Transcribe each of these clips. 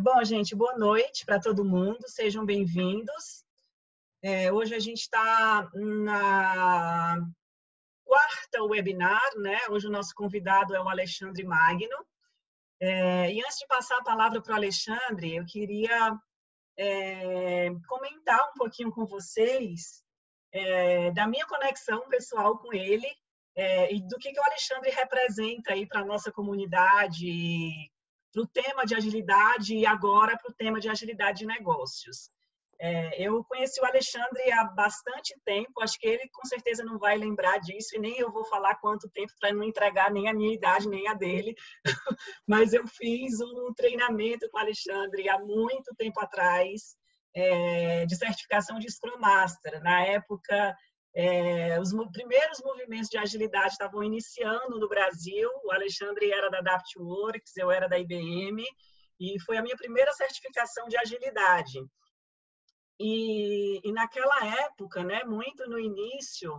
bom, gente, boa noite para todo mundo, sejam bem-vindos. É, hoje a gente está na quarta webinar, né? Hoje o nosso convidado é o Alexandre Magno. É, e antes de passar a palavra para o Alexandre, eu queria é, comentar um pouquinho com vocês é, da minha conexão pessoal com ele é, e do que, que o Alexandre representa aí para a nossa comunidade, para o tema de agilidade e agora para o tema de agilidade de negócios. É, eu conheci o Alexandre há bastante tempo, acho que ele com certeza não vai lembrar disso, e nem eu vou falar quanto tempo para não entregar nem a minha idade, nem a dele, mas eu fiz um treinamento com o Alexandre há muito tempo atrás, é, de certificação de Scrum Master. Na época, é, os primeiros movimentos de agilidade estavam iniciando no Brasil. O Alexandre era da Adaptworks, eu era da IBM, e foi a minha primeira certificação de agilidade. E, e naquela época, né, muito no início,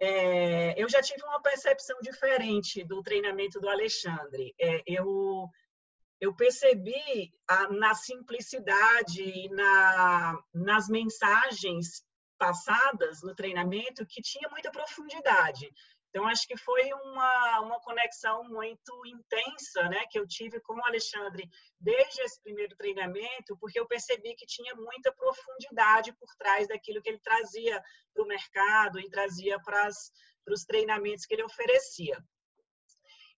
é, eu já tive uma percepção diferente do treinamento do Alexandre. É, eu eu percebi a, na simplicidade, na, nas mensagens passadas no treinamento que tinha muita profundidade. Então, acho que foi uma, uma conexão muito intensa né, que eu tive com o Alexandre desde esse primeiro treinamento, porque eu percebi que tinha muita profundidade por trás daquilo que ele trazia para o mercado e trazia para os treinamentos que ele oferecia.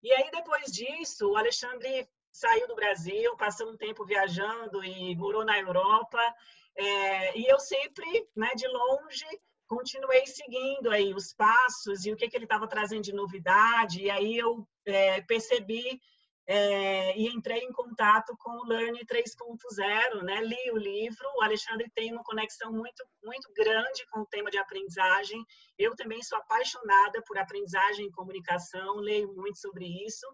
E aí, depois disso, o Alexandre saiu do Brasil, passou um tempo viajando e morou na Europa. É, e eu sempre, né, de longe, continuei seguindo aí os passos e o que, que ele estava trazendo de novidade. E aí eu é, percebi é, e entrei em contato com o Learn 3.0, né? Li o livro. O Alexandre tem uma conexão muito, muito grande com o tema de aprendizagem. Eu também sou apaixonada por aprendizagem e comunicação, leio muito sobre isso.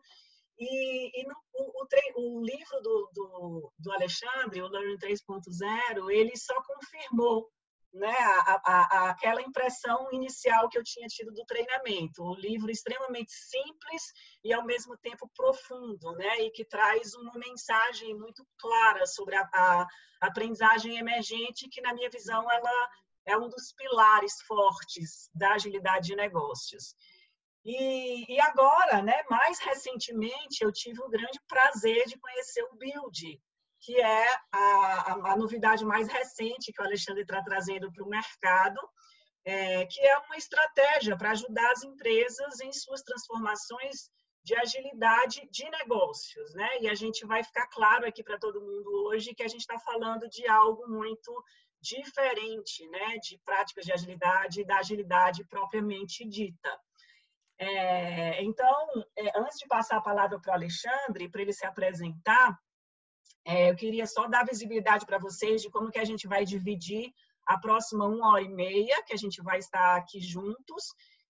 E, e no, o, o, o, livro do, do, do, Alexandre, o Learning 3.0, ele só confirmou né, a, a, aquela impressão inicial que eu tinha tido do treinamento. O livro extremamente simples e, ao mesmo tempo, profundo, né, e que traz uma mensagem muito clara sobre a, a aprendizagem emergente, que, na minha visão, ela é um dos pilares fortes da agilidade de negócios. E, e, agora, né, mais recentemente, eu tive o grande prazer de conhecer o Build, que é a, a, a novidade mais recente que o Alexandre está trazendo para o mercado, é, que é uma estratégia para ajudar as empresas em suas transformações de agilidade de negócios, né? E a gente vai ficar claro aqui para todo mundo hoje que a gente está falando de algo muito diferente, né? De práticas de agilidade da agilidade propriamente dita. É, então, é, antes de passar a palavra para o Alexandre, para ele se apresentar, é, eu queria só dar visibilidade para vocês de como que a gente vai dividir a próxima uma hora e meia, que a gente vai estar aqui juntos.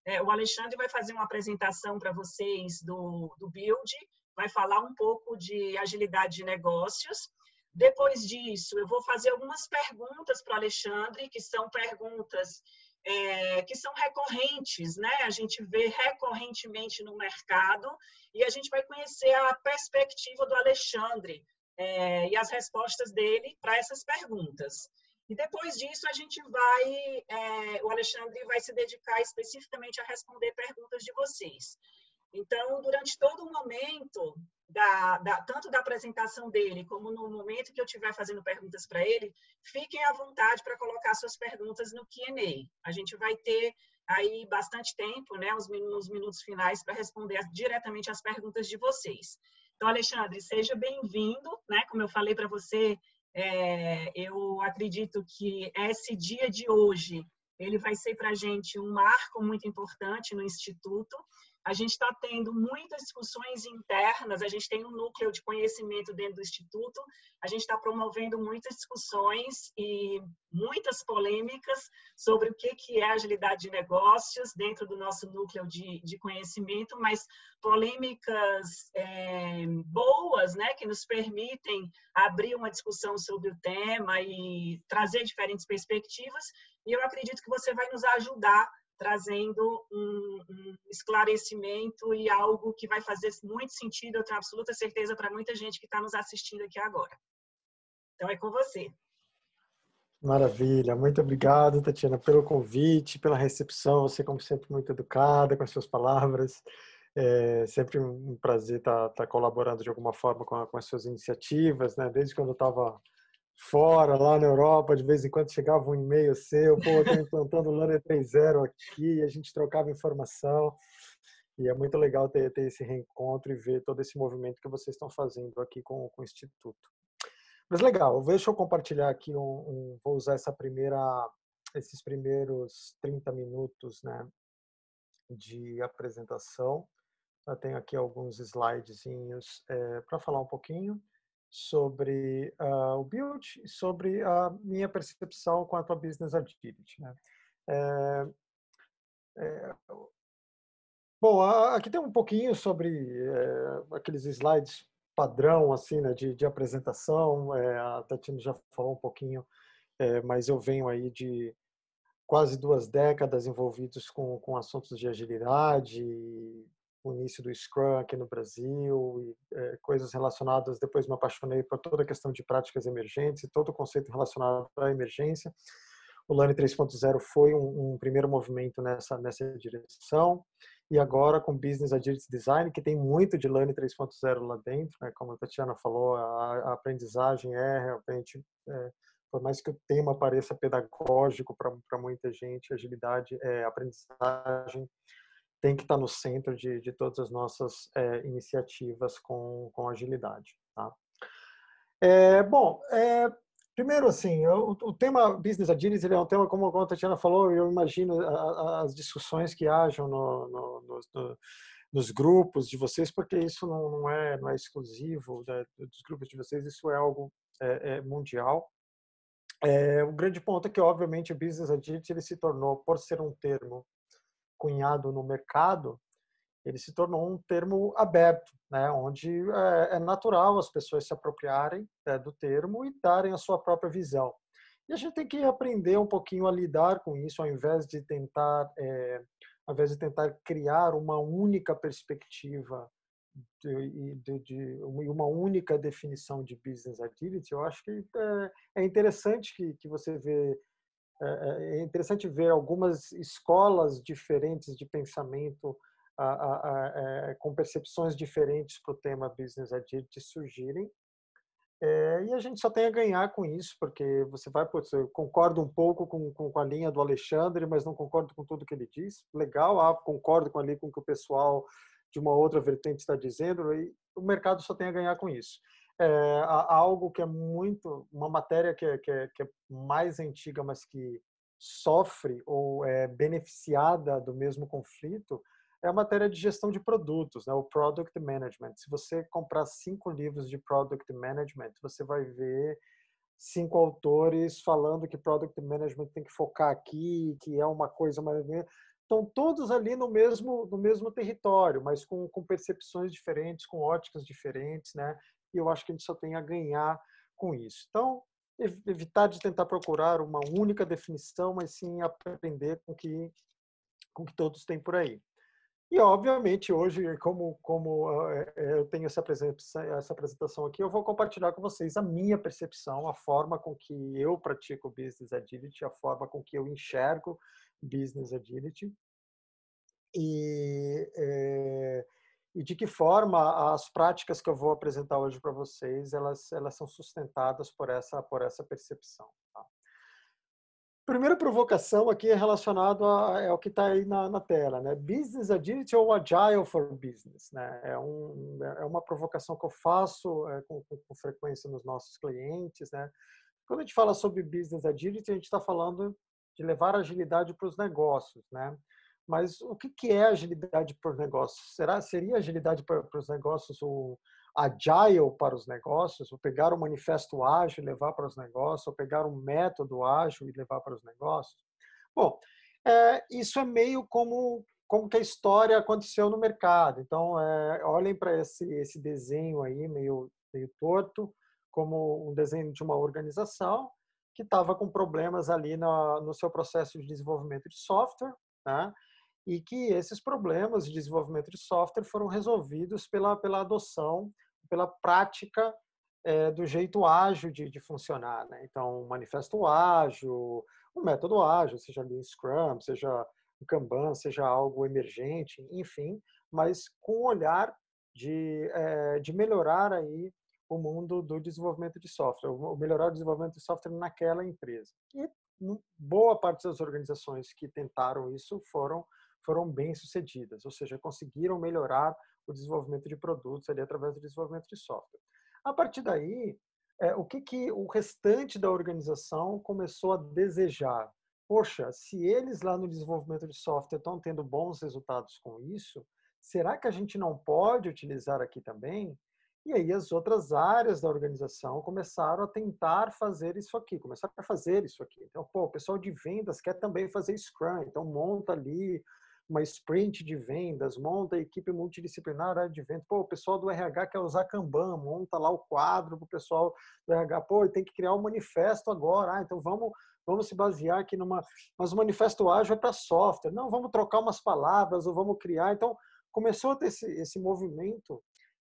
É, o Alexandre vai fazer uma apresentação para vocês do, do Build, vai falar um pouco de agilidade de negócios. Depois disso, eu vou fazer algumas perguntas para o Alexandre, que são perguntas é, que são recorrentes, né? A gente vê recorrentemente no mercado e a gente vai conhecer a perspectiva do Alexandre é, e as respostas dele para essas perguntas. E depois disso a gente vai, é, o Alexandre vai se dedicar especificamente a responder perguntas de vocês. Então, durante todo o momento, da, da, tanto da apresentação dele, como no momento que eu estiver fazendo perguntas para ele, fiquem à vontade para colocar suas perguntas no Q&A. A gente vai ter aí bastante tempo, né, os, nos minutos finais, para responder diretamente às perguntas de vocês. Então, Alexandre, seja bem-vindo, né, como eu falei para você, é, eu acredito que esse dia de hoje, ele vai ser para a gente um marco muito importante no Instituto, a gente está tendo muitas discussões internas, a gente tem um núcleo de conhecimento dentro do Instituto, a gente está promovendo muitas discussões e muitas polêmicas sobre o que, que é agilidade de negócios dentro do nosso núcleo de, de conhecimento, mas polêmicas é, boas, né, que nos permitem abrir uma discussão sobre o tema e trazer diferentes perspectivas, e eu acredito que você vai nos ajudar trazendo um, um, esclarecimento e algo que vai fazer muito sentido, eu tenho absoluta certeza, para muita gente que está nos assistindo aqui agora. Então é com você. Maravilha, muito obrigado, Tatiana, pelo convite, pela recepção. Você, como sempre, muito educada com as suas palavras. É sempre um prazer estar, estar colaborando de alguma forma com, com as suas iniciativas, né? Desde quando eu estava fora, lá na Europa, de vez em quando chegava um e-mail seu, pô, estou implantando o LANE 3.0 aqui, a gente trocava informação. E é muito legal ter, ter esse reencontro e ver todo esse movimento que vocês estão fazendo aqui com, com o Instituto. Mas legal, deixa eu compartilhar aqui um, um, vou usar essa primeira, esses primeiros 30 minutos, né, de apresentação. Eu tenho aqui alguns slidezinhos é, para falar um pouquinho sobre uh, o build e sobre a minha percepção quanto a business agility. Né? É, é, bom, aqui tem um pouquinho sobre é, aqueles slides padrão assim, né, de, de apresentação. É, a Tatiana já falou um pouquinho, é, mas eu venho aí de quase duas décadas envolvidos com, com assuntos de agilidade, o início do Scrum aqui no Brasil e é, coisas relacionadas. Depois me apaixonei por toda a questão de práticas emergentes e todo o conceito relacionado à emergência. O LANE 3.0 foi um, um, primeiro movimento nessa nessa direção e agora com Business Agility Design, que tem muito de LANE 3.0 lá dentro, né? como a Tatiana falou, a, a aprendizagem é realmente, é, por mais que o tema pareça pedagógico para muita gente, agilidade é aprendizagem, tem que estar no centro de, de todas as nossas é, iniciativas com, com agilidade. Tá? É, bom, é, primeiro assim, o, o, tema Business Agility é um tema, como a Tatiana falou, eu imagino a, as discussões que hajam no, no, no, nos grupos de vocês, porque isso não, não, é, não é exclusivo né, dos grupos de vocês, isso é algo é, é mundial. É, o grande ponto é que, obviamente, o Business Agility ele se tornou, por ser um termo cunhado no mercado, ele se tornou um termo aberto, né, onde é, é natural as pessoas se apropriarem é, do termo e darem a sua própria visão. E a gente tem que aprender um pouquinho a lidar com isso, ao invés de tentar, é, ao invés de tentar criar uma única perspectiva de, de, de, uma única definição de business agility. Eu acho que é, é interessante que, que você vê é, é, é interessante ver algumas escolas diferentes de pensamento a, a, a, é, com percepções diferentes para o tema Business Agility surgirem. É, e a gente só tem a ganhar com isso, porque você vai, putz, eu concordo um pouco com, com, com, a linha do Alexandre, mas não concordo com tudo que ele diz. Legal, ah, concordo com ali com o que o pessoal de uma outra vertente está dizendo, e o mercado só tem a ganhar com isso é, algo que é muito uma matéria que é, que é, que é mais antiga, mas que sofre ou é beneficiada do mesmo conflito é a matéria de gestão de produtos, né? o Product Management. Se você comprar cinco livros de Product Management, você vai ver cinco autores falando que Product Management tem que focar aqui, que é uma coisa mais estão todos ali no mesmo no mesmo território, mas com, com percepções diferentes, com óticas diferentes, né? E eu acho que a gente só tem a ganhar com isso. Então, evitar de tentar procurar uma única definição, mas sim aprender com que com que todos têm por aí. E obviamente hoje, como como eh, eh, eu tenho essa apresentação, essa apresentação aqui, eu vou compartilhar com vocês a minha percepção, a forma com que eu pratico business agility, a forma com que eu enxergo business agility. E é, e de que forma as práticas que eu vou apresentar hoje para vocês elas elas são sustentadas por essa por essa percepção. Tá? Primeira provocação aqui é relacionado a, é o que está aí na, na, tela, né? Business Agility ou Agile for Business, né? É, um, é uma provocação que eu faço é, com, com, com frequência nos nossos clientes, né? Quando a gente fala sobre Business Agility, a gente está falando de levar agilidade para os negócios, né? Mas o que, que é agilidade para os negócios? Será seria agilidade para, para os negócios o agile para os negócios? Ou pegar o manifesto ágil e levar para os negócios? Ou pegar um método ágil e levar para os negócios? Bom, é, isso é meio como como que a história aconteceu no mercado. Então, é, olhem para esse esse desenho aí meio meio torto como um desenho de uma organização que estava com problemas ali no, no seu processo de desenvolvimento de software, né? E que esses problemas de desenvolvimento de software foram resolvidos pela, pela adoção, pela prática é, do jeito ágil de, de funcionar. Né? Então, um manifesto ágil, um método ágil, seja ali Scrum, seja o Kanban, seja algo emergente, enfim, mas com o olhar de, é, de melhorar aí o mundo do desenvolvimento de software, o melhorar o desenvolvimento de software naquela empresa. E boa parte das organizações que tentaram isso foram foram bem sucedidas, ou seja, conseguiram melhorar o desenvolvimento de produtos ali através do desenvolvimento de software. A partir daí, é, o que, que o restante da organização começou a desejar? Poxa, se eles lá no desenvolvimento de software estão tendo bons resultados com isso, será que a gente não pode utilizar aqui também? E aí as outras áreas da organização começaram a tentar fazer isso aqui, começaram a fazer isso aqui. Então, pô, o pessoal de vendas quer também fazer Scrum, então monta ali uma sprint de vendas, monta a equipe multidisciplinar de vendas. Pô, o pessoal do RH quer usar Kanban, monta lá o quadro para o pessoal do RH. Pô, tem que criar um manifesto agora. Ah, então vamos, vamos se basear aqui numa... Mas o manifesto ágil é para software. Não, vamos trocar umas palavras ou vamos criar. Então, começou a ter esse, esse movimento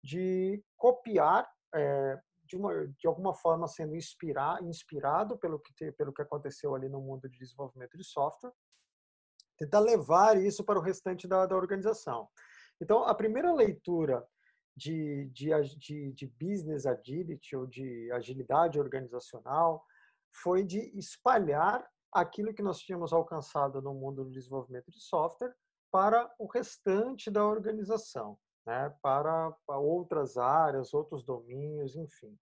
de copiar, é, de, uma, de alguma forma sendo inspirar, inspirado pelo que, pelo que aconteceu ali no mundo de desenvolvimento de software, tentar levar isso para o restante da, da organização. Então, a primeira leitura de, de, de, de business agility ou de agilidade organizacional foi de espalhar aquilo que nós tínhamos alcançado no mundo do desenvolvimento de software para o restante da organização né, para, para outras áreas, outros domínios, enfim.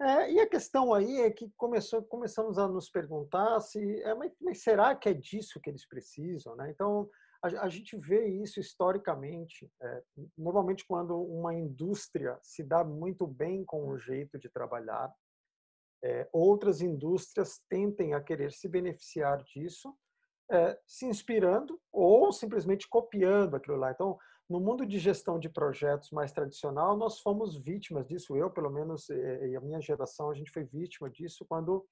É, e a questão aí é que começou, começamos a nos perguntar se, é, mas, mas, será que é disso que eles precisam? Né? Então, a, a, gente vê isso historicamente. É, normalmente, quando uma indústria se dá muito bem com o jeito de trabalhar, é, outras indústrias tentem a querer se beneficiar disso, é, se inspirando ou simplesmente copiando aquilo lá. Então, no mundo de gestão de projetos mais tradicional, nós fomos vítimas disso. Eu, pelo menos, e a minha geração, a gente foi vítima disso quando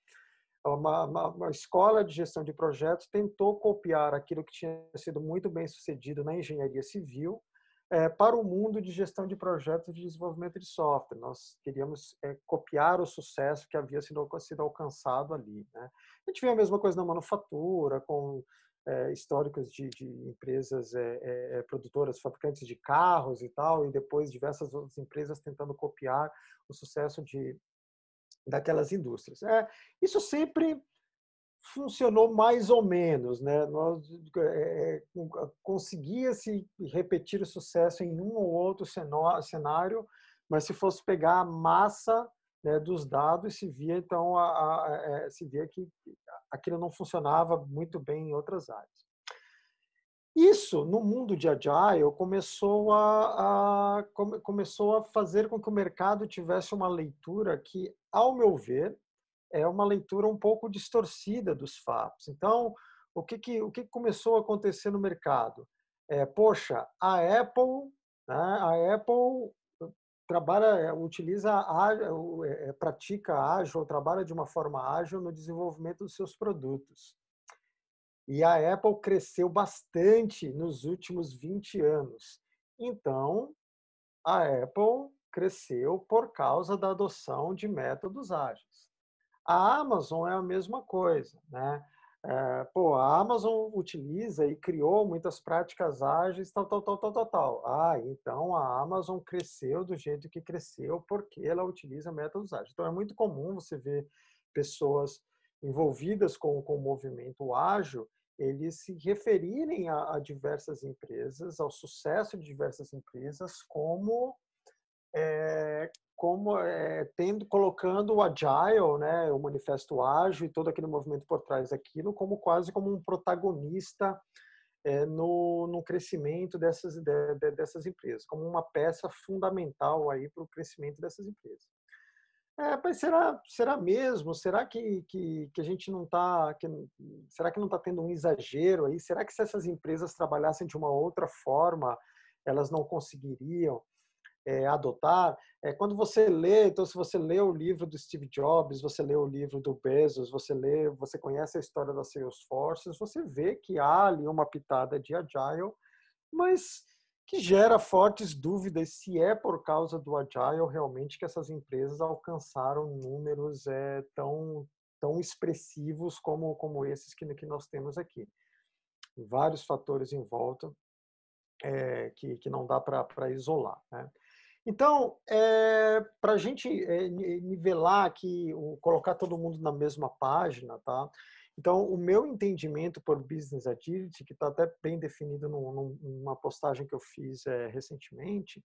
uma, uma, uma, escola de gestão de projetos tentou copiar aquilo que tinha sido muito bem sucedido na engenharia civil é, para o mundo de gestão de projetos de desenvolvimento de software. Nós queríamos é, copiar o sucesso que havia sido, sido alcançado ali. Né? A gente vê a mesma coisa na manufatura, com é, históricos de, de empresas é, é, produtoras, fabricantes de carros e tal, e depois diversas outras empresas tentando copiar o sucesso de daquelas indústrias. É, isso sempre funcionou mais ou menos, né? Nós é, conseguia se repetir o sucesso em um ou outro cenário, mas se fosse pegar a massa né, dos dados, se via então a, a, a, se via que aquilo não funcionava muito bem em outras áreas. Isso, no mundo de Agile, começou a, a, começou a fazer com que o mercado tivesse uma leitura que, ao meu ver, é uma leitura um pouco distorcida dos fatos. Então, o que, que, o que começou a acontecer no mercado? É, poxa, a Apple, né, a Apple trabalha, utiliza, é, pratica ágil, trabalha de uma forma ágil no desenvolvimento dos seus produtos. E a Apple cresceu bastante nos últimos 20 anos. Então, a Apple cresceu por causa da adoção de métodos ágeis. A Amazon é a mesma coisa, né? É, pô, a Amazon utiliza e criou muitas práticas ágeis, tal, tal, tal, tal, tal, tal. Ah, então a Amazon cresceu do jeito que cresceu porque ela utiliza métodos ágeis. Então é muito comum você ver pessoas envolvidas com, com o movimento ágil, eles se referirem a, a diversas empresas, ao sucesso de diversas empresas, como é, como é, tendo colocando o agile, né, o manifesto ágil e todo aquele movimento por trás daquilo como quase como um protagonista é, no, no crescimento dessas de, de, dessas empresas, como uma peça fundamental aí para o crescimento dessas empresas. É, mas será será mesmo? Será que, que, que a gente não está será que não está tendo um exagero aí? Será que se essas empresas trabalhassem de uma outra forma elas não conseguiriam? É, adotar, é, quando você lê, então se você lê o livro do Steve Jobs, você lê o livro do Bezos, você lê, você conhece a história da Salesforce, você vê que há ali uma pitada de agile, mas que gera fortes dúvidas se é por causa do Agile realmente que essas empresas alcançaram números é, tão, tão expressivos como, como esses que, que nós temos aqui. Vários fatores em volta é, que, que não dá para isolar. Né? Então, é, para a gente é, nivelar aqui, colocar todo mundo na mesma página, tá? Então, o meu entendimento por Business Agility, que está até bem definido num, numa postagem que eu fiz é, recentemente,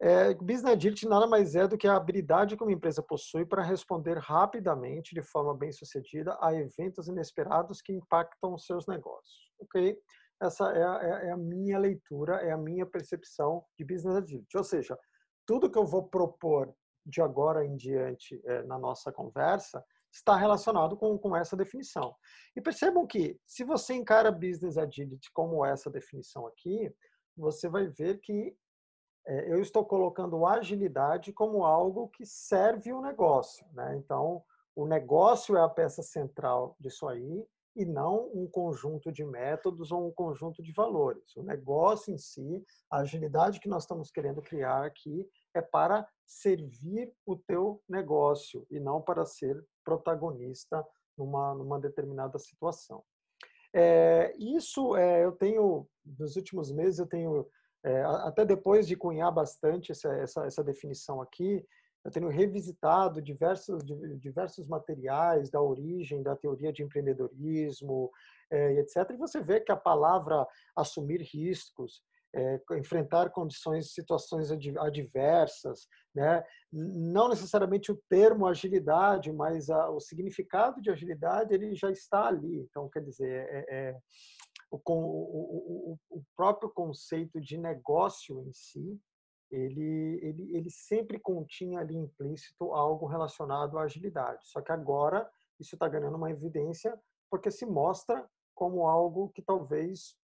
é, Business Agility nada mais é do que a habilidade que uma empresa possui para responder rapidamente, de forma bem sucedida, a eventos inesperados que impactam os seus negócios. Ok? Essa é a, é, é a minha leitura, é a minha percepção de Business Agility. Ou seja, tudo que eu vou propor de agora em diante é, na nossa conversa está relacionado com, com essa definição. E percebam que, se você encara Business Agility como essa definição aqui, você vai ver que é, eu estou colocando agilidade como algo que serve o negócio. Né? Então, o negócio é a peça central disso aí e não um conjunto de métodos ou um conjunto de valores. O negócio em si, a agilidade que nós estamos querendo criar aqui é para servir o teu negócio e não para ser protagonista numa, numa determinada situação. É, isso é, eu tenho, nos últimos meses, eu tenho, é, até depois de cunhar bastante essa, essa, essa definição aqui, eu tenho revisitado diversos, diversos materiais da origem da teoria de empreendedorismo, é, etc. E você vê que a palavra assumir riscos, é, enfrentar condições, situações adversas, né? não necessariamente o termo agilidade, mas a, o significado de agilidade ele já está ali. Então, quer dizer, é, é, o, o, o, próprio conceito de negócio em si, ele, ele, ele sempre continha ali implícito algo relacionado à agilidade. Só que agora isso está ganhando uma evidência porque se mostra como algo que talvez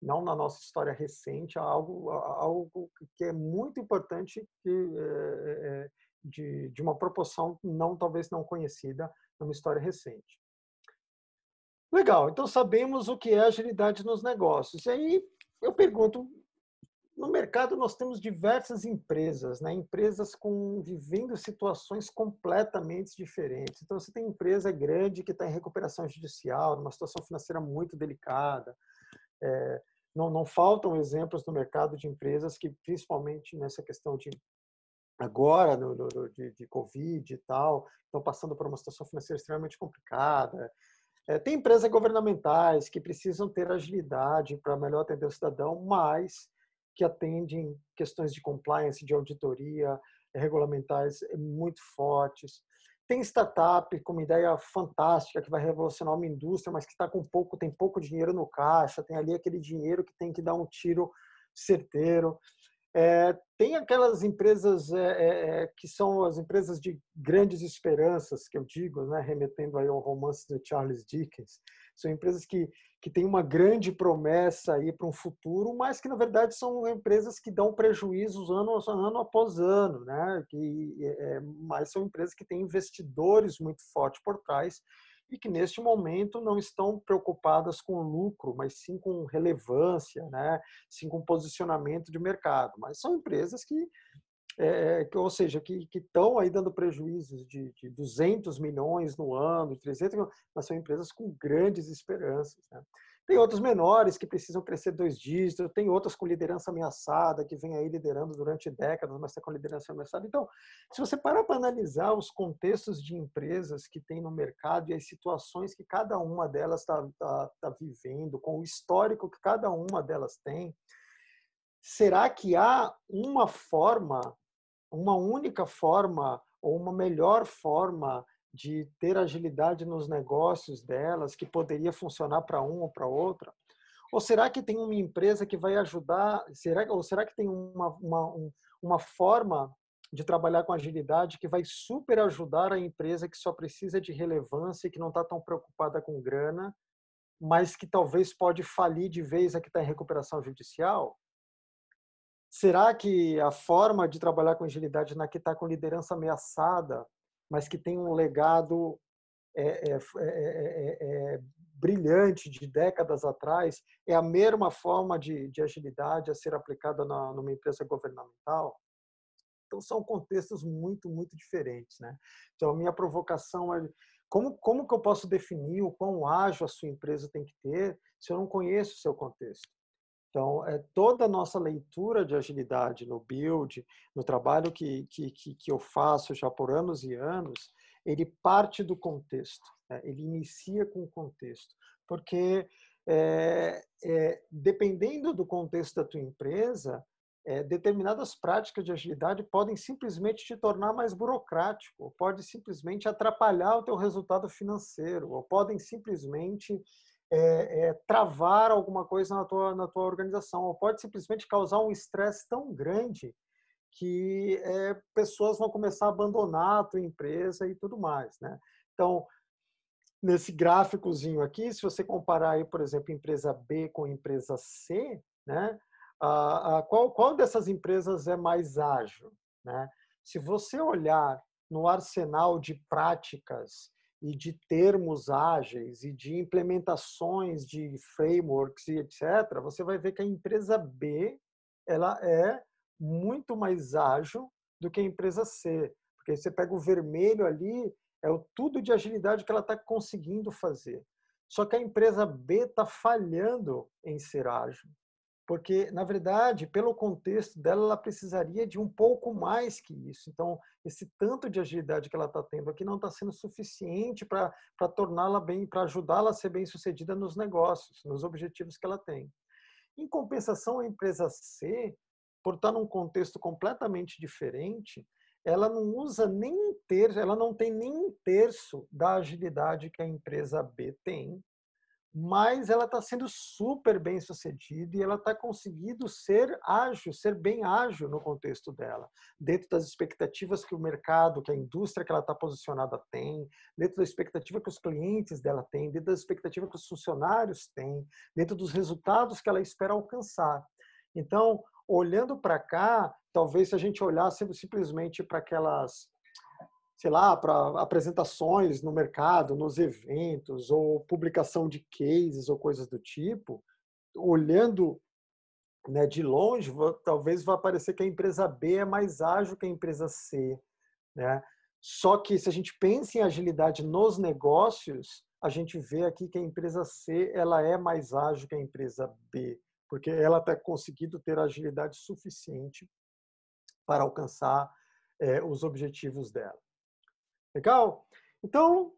não na nossa história recente, algo, algo que é muito importante que, é, de, de uma proporção não talvez não conhecida numa história recente. Legal, então sabemos o que é agilidade nos negócios. E aí eu pergunto, no mercado nós temos diversas empresas, né? empresas com vivendo situações completamente diferentes. Então você tem empresa grande que está em recuperação judicial, numa situação financeira muito delicada. É, não, não faltam exemplos no mercado de empresas que, principalmente nessa questão de agora, no, no, de, de Covid e tal, estão passando por uma situação financeira extremamente complicada. É, tem empresas governamentais que precisam ter agilidade para melhor atender o cidadão, mas que atendem questões de compliance, de auditoria, regulamentares muito fortes. Tem startup com uma ideia fantástica que vai revolucionar uma indústria, mas que está com pouco, tem pouco dinheiro no caixa, tem ali aquele dinheiro que tem que dar um tiro certeiro. É, tem aquelas empresas é, é que são as empresas de grandes esperanças, que eu digo, né, remetendo aí ao romance de Charles Dickens, são empresas que, que têm uma grande promessa aí para um futuro, mas que na verdade são empresas que dão prejuízos ano, ano após ano, né? Que, é, mas são empresas que têm investidores muito fortes por trás e que neste momento não estão preocupadas com lucro, mas sim com relevância, né? sim com posicionamento de mercado. Mas são empresas que é, que, ou seja, que estão aí dando prejuízos de, de 200 milhões no ano, 300 milhões, mas são empresas com grandes esperanças. Né? Tem outros menores que precisam crescer dois dígitos, tem outras com liderança ameaçada, que vem aí liderando durante décadas, mas está com liderança ameaçada. Então, se você parar para analisar os contextos de empresas que tem no mercado e as situações que cada uma delas está tá, tá vivendo, com o histórico que cada uma delas tem, será que há uma forma uma única forma ou uma melhor forma de ter agilidade nos negócios delas que poderia funcionar para um ou para outra? Ou será que tem uma empresa que vai ajudar? Será, ou será que tem uma, uma, uma forma de trabalhar com agilidade que vai super ajudar a empresa que só precisa de relevância e que não está tão preocupada com grana, mas que talvez pode falir de vez a que está em recuperação judicial? Será que a forma de trabalhar com agilidade na que está com liderança ameaçada, mas que tem um legado é, é, é, brilhante de décadas atrás é a mesma forma de, de agilidade a ser aplicada na, numa empresa governamental? Então, são contextos muito, muito diferentes. Né? Então, a minha provocação é como, como que eu posso definir o quão ágil a sua empresa tem que ter se eu não conheço o seu contexto? Então, é, toda a nossa leitura de agilidade no build, no trabalho que, que, que eu faço já por anos e anos, ele parte do contexto, né? ele inicia com o contexto. Porque, é, é, dependendo do contexto da tua empresa, é, determinadas práticas de agilidade podem simplesmente te tornar mais burocrático, ou pode simplesmente atrapalhar o teu resultado financeiro, ou podem simplesmente é, é, travar alguma coisa na tua, na tua organização, ou pode simplesmente causar um estresse tão grande que é, pessoas vão começar a abandonar a tua empresa e tudo mais, né? Então, nesse gráficozinho aqui, se você comparar aí, por exemplo, empresa B com empresa C, né? qual, qual dessas empresas é mais ágil? Né? Se você olhar no arsenal de práticas e de termos ágeis e de implementações de frameworks e etc., você vai ver que a empresa B ela é muito mais ágil do que a empresa C, porque você pega o vermelho ali, é o tudo de agilidade que ela está conseguindo fazer. Só que a empresa B está falhando em ser ágil porque, na verdade, pelo contexto dela, ela precisaria de um pouco mais que isso. Então, esse tanto de agilidade que ela está tendo aqui não está sendo suficiente para torná-la bem, para ajudá-la a ser bem sucedida nos negócios, nos objetivos que ela tem. Em compensação, a empresa C, por estar num contexto completamente diferente, ela não usa nem um terço, ela não tem nem um terço da agilidade que a empresa B tem, mas ela está sendo super bem sucedida e ela está conseguindo ser ágil, ser bem ágil no contexto dela, dentro das expectativas que o mercado, que a indústria que ela está posicionada tem, dentro da expectativa que os clientes dela têm, dentro da expectativa que os funcionários têm, dentro dos resultados que ela espera alcançar. Então, olhando para cá, talvez se a gente olhasse simplesmente para aquelas sei lá, para apresentações no mercado, nos eventos, ou publicação de cases ou coisas do tipo, olhando né, de longe, talvez vá parecer que a empresa B é mais ágil que a empresa C. Né? Só que se a gente pensa em agilidade nos negócios, a gente vê aqui que a empresa C ela é mais ágil que a empresa B, porque ela está conseguindo ter agilidade suficiente para alcançar é, os objetivos dela. Legal? Então,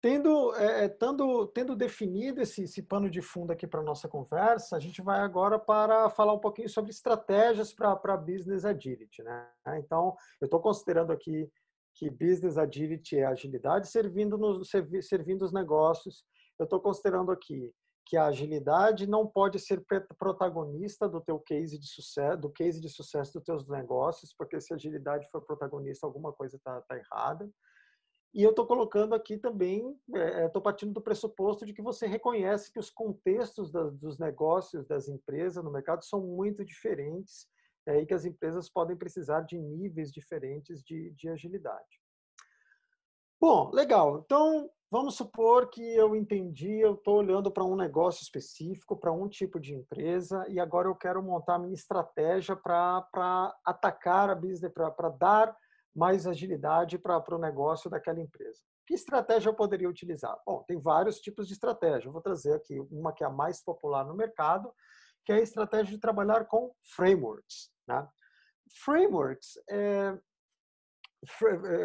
tendo, é, tendo, tendo definido esse, esse pano de fundo aqui para a nossa conversa, a gente vai agora para falar um pouquinho sobre estratégias para Business Agility. Né? Então, eu estou considerando aqui que Business Agility é agilidade servindo, nos, servindo os negócios. Eu estou considerando aqui que a agilidade não pode ser protagonista do teu case de sucesso, do case de sucesso dos teus negócios, porque se a agilidade for protagonista, alguma coisa está tá errada. E eu estou colocando aqui também, estou é, partindo do pressuposto de que você reconhece que os contextos da, dos negócios, das empresas no mercado são muito diferentes é, e que as empresas podem precisar de níveis diferentes de, de agilidade. Bom, legal. Então, vamos supor que eu entendi, eu estou olhando para um negócio específico, para um tipo de empresa, e agora eu quero montar minha estratégia para atacar a business, para dar mais agilidade para o negócio daquela empresa. Que estratégia eu poderia utilizar? Bom, tem vários tipos de estratégia. Eu vou trazer aqui uma que é a mais popular no mercado, que é a estratégia de trabalhar com frameworks. Né? Frameworks, é,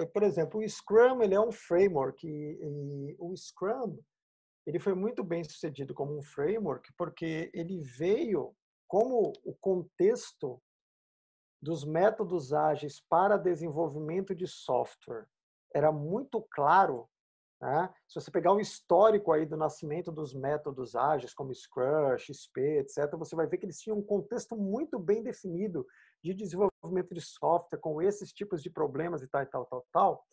é por exemplo, o Scrum ele é um framework e, e o Scrum ele foi muito bem sucedido como um framework porque ele veio como o contexto dos métodos ágeis para desenvolvimento de software era muito claro. Né? Se você pegar o histórico aí do nascimento dos métodos ágeis, como Scrum, XP, etc., você vai ver que eles tinham um contexto muito bem definido de desenvolvimento de software com esses tipos de problemas e tal, tal, tal, tal.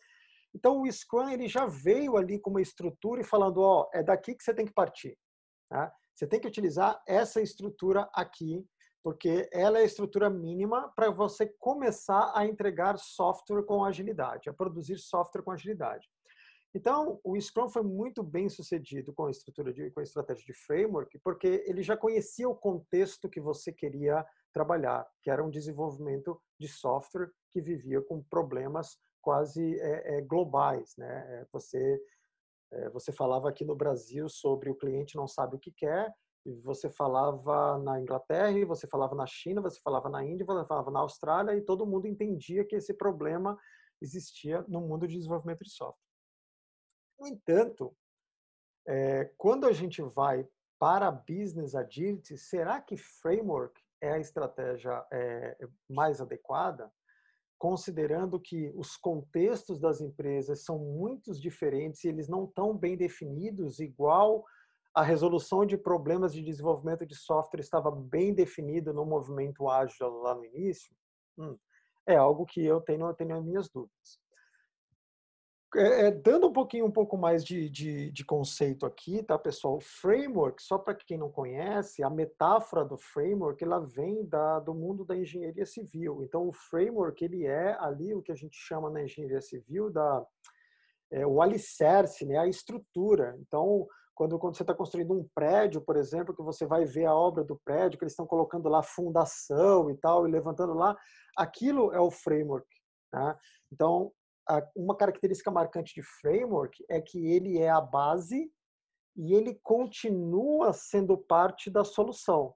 Então, o Scrum ele já veio ali com uma estrutura e falando, ó, é daqui que você tem que partir. Tá? Você tem que utilizar essa estrutura aqui porque ela é a estrutura mínima para você começar a entregar software com agilidade, a produzir software com agilidade. Então, o Scrum foi muito bem sucedido com a estrutura de, com a estratégia de framework, porque ele já conhecia o contexto que você queria trabalhar, que era um desenvolvimento de software que vivia com problemas quase é, é, globais, né? É, você é, você falava aqui no Brasil sobre o cliente não sabe o que quer, você falava na Inglaterra, você falava na China, você falava na Índia, você falava na Austrália, e todo mundo entendia que esse problema existia no mundo de desenvolvimento de software. No entanto, é, quando a gente vai para business agility, será que framework é a estratégia é, mais adequada? Considerando que os contextos das empresas são muito diferentes e eles não estão bem definidos, igual a resolução de problemas de desenvolvimento de software estava bem definida no movimento ágil lá no início, hum, é algo que eu tenho, eu tenho as minhas dúvidas. É, é, dando um pouquinho, um pouco mais de, de, de conceito aqui, tá, pessoal? Framework, só para quem não conhece, a metáfora do framework, ela vem da, do mundo da engenharia civil. Então, o framework, ele é ali o que a gente chama na engenharia civil da é, o alicerce, né, a estrutura. Então, quando, quando você está construindo um prédio, por exemplo, que você vai ver a obra do prédio, que eles estão colocando lá fundação e tal, e levantando lá, aquilo é o framework. Né? Então, uma característica marcante de framework é que ele é a base e ele continua sendo parte da solução.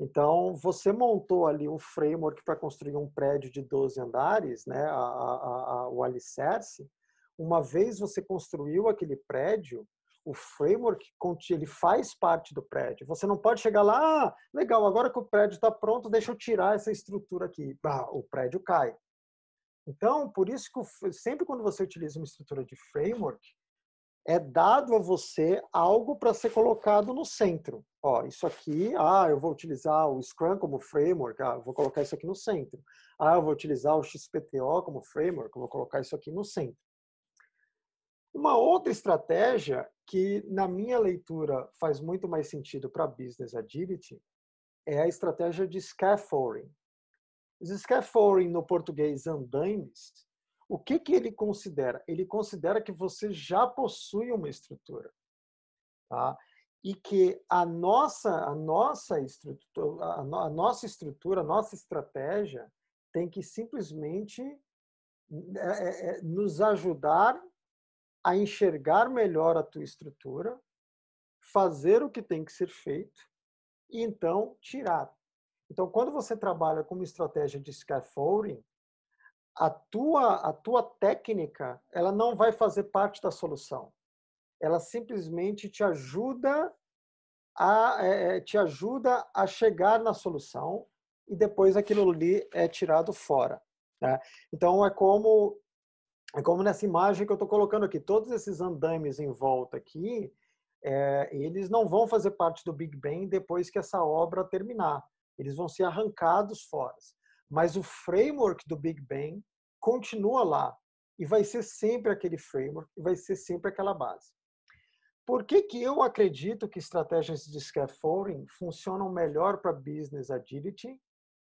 Então, você montou ali um framework para construir um prédio de 12 andares, né, a, a, a, o alicerce. Uma vez você construiu aquele prédio, o framework ele faz parte do prédio. Você não pode chegar lá, ah, legal, agora que o prédio está pronto, deixa eu tirar essa estrutura aqui. Ah, o prédio cai. Então, por isso que sempre quando você utiliza uma estrutura de framework, é dado a você algo para ser colocado no centro. Ó, isso aqui, ah, eu vou utilizar o Scrum como framework, ah, vou colocar isso aqui no centro. Ah, eu vou utilizar o XPTO como framework, vou colocar isso aqui no centro. Uma outra estratégia que, na minha leitura, faz muito mais sentido para Business Agility é a estratégia de scaffolding. Os scaffolding no português andaimes, o que, que ele considera? Ele considera que você já possui uma estrutura. Tá? E que a nossa, a nossa estrutura, a, a nossa estrutura, a nossa estratégia tem que simplesmente é, é, é, nos ajudar a enxergar melhor a tua estrutura, fazer o que tem que ser feito e então tirar. Então, quando você trabalha com uma estratégia de scaffolding, a tua, a tua técnica ela não vai fazer parte da solução. Ela simplesmente te ajuda a é, é, te ajuda a chegar na solução e depois aquilo ali é tirado fora. Né? Então é como é como nessa imagem que eu estou colocando aqui, todos esses andames em volta aqui, é, eles não vão fazer parte do Big Bang depois que essa obra terminar eles vão ser arrancados fora. Mas o framework do Big Bang continua lá e vai ser sempre aquele framework e vai ser sempre aquela base. Por que, que eu acredito que estratégias de scaffolding funcionam melhor para business agility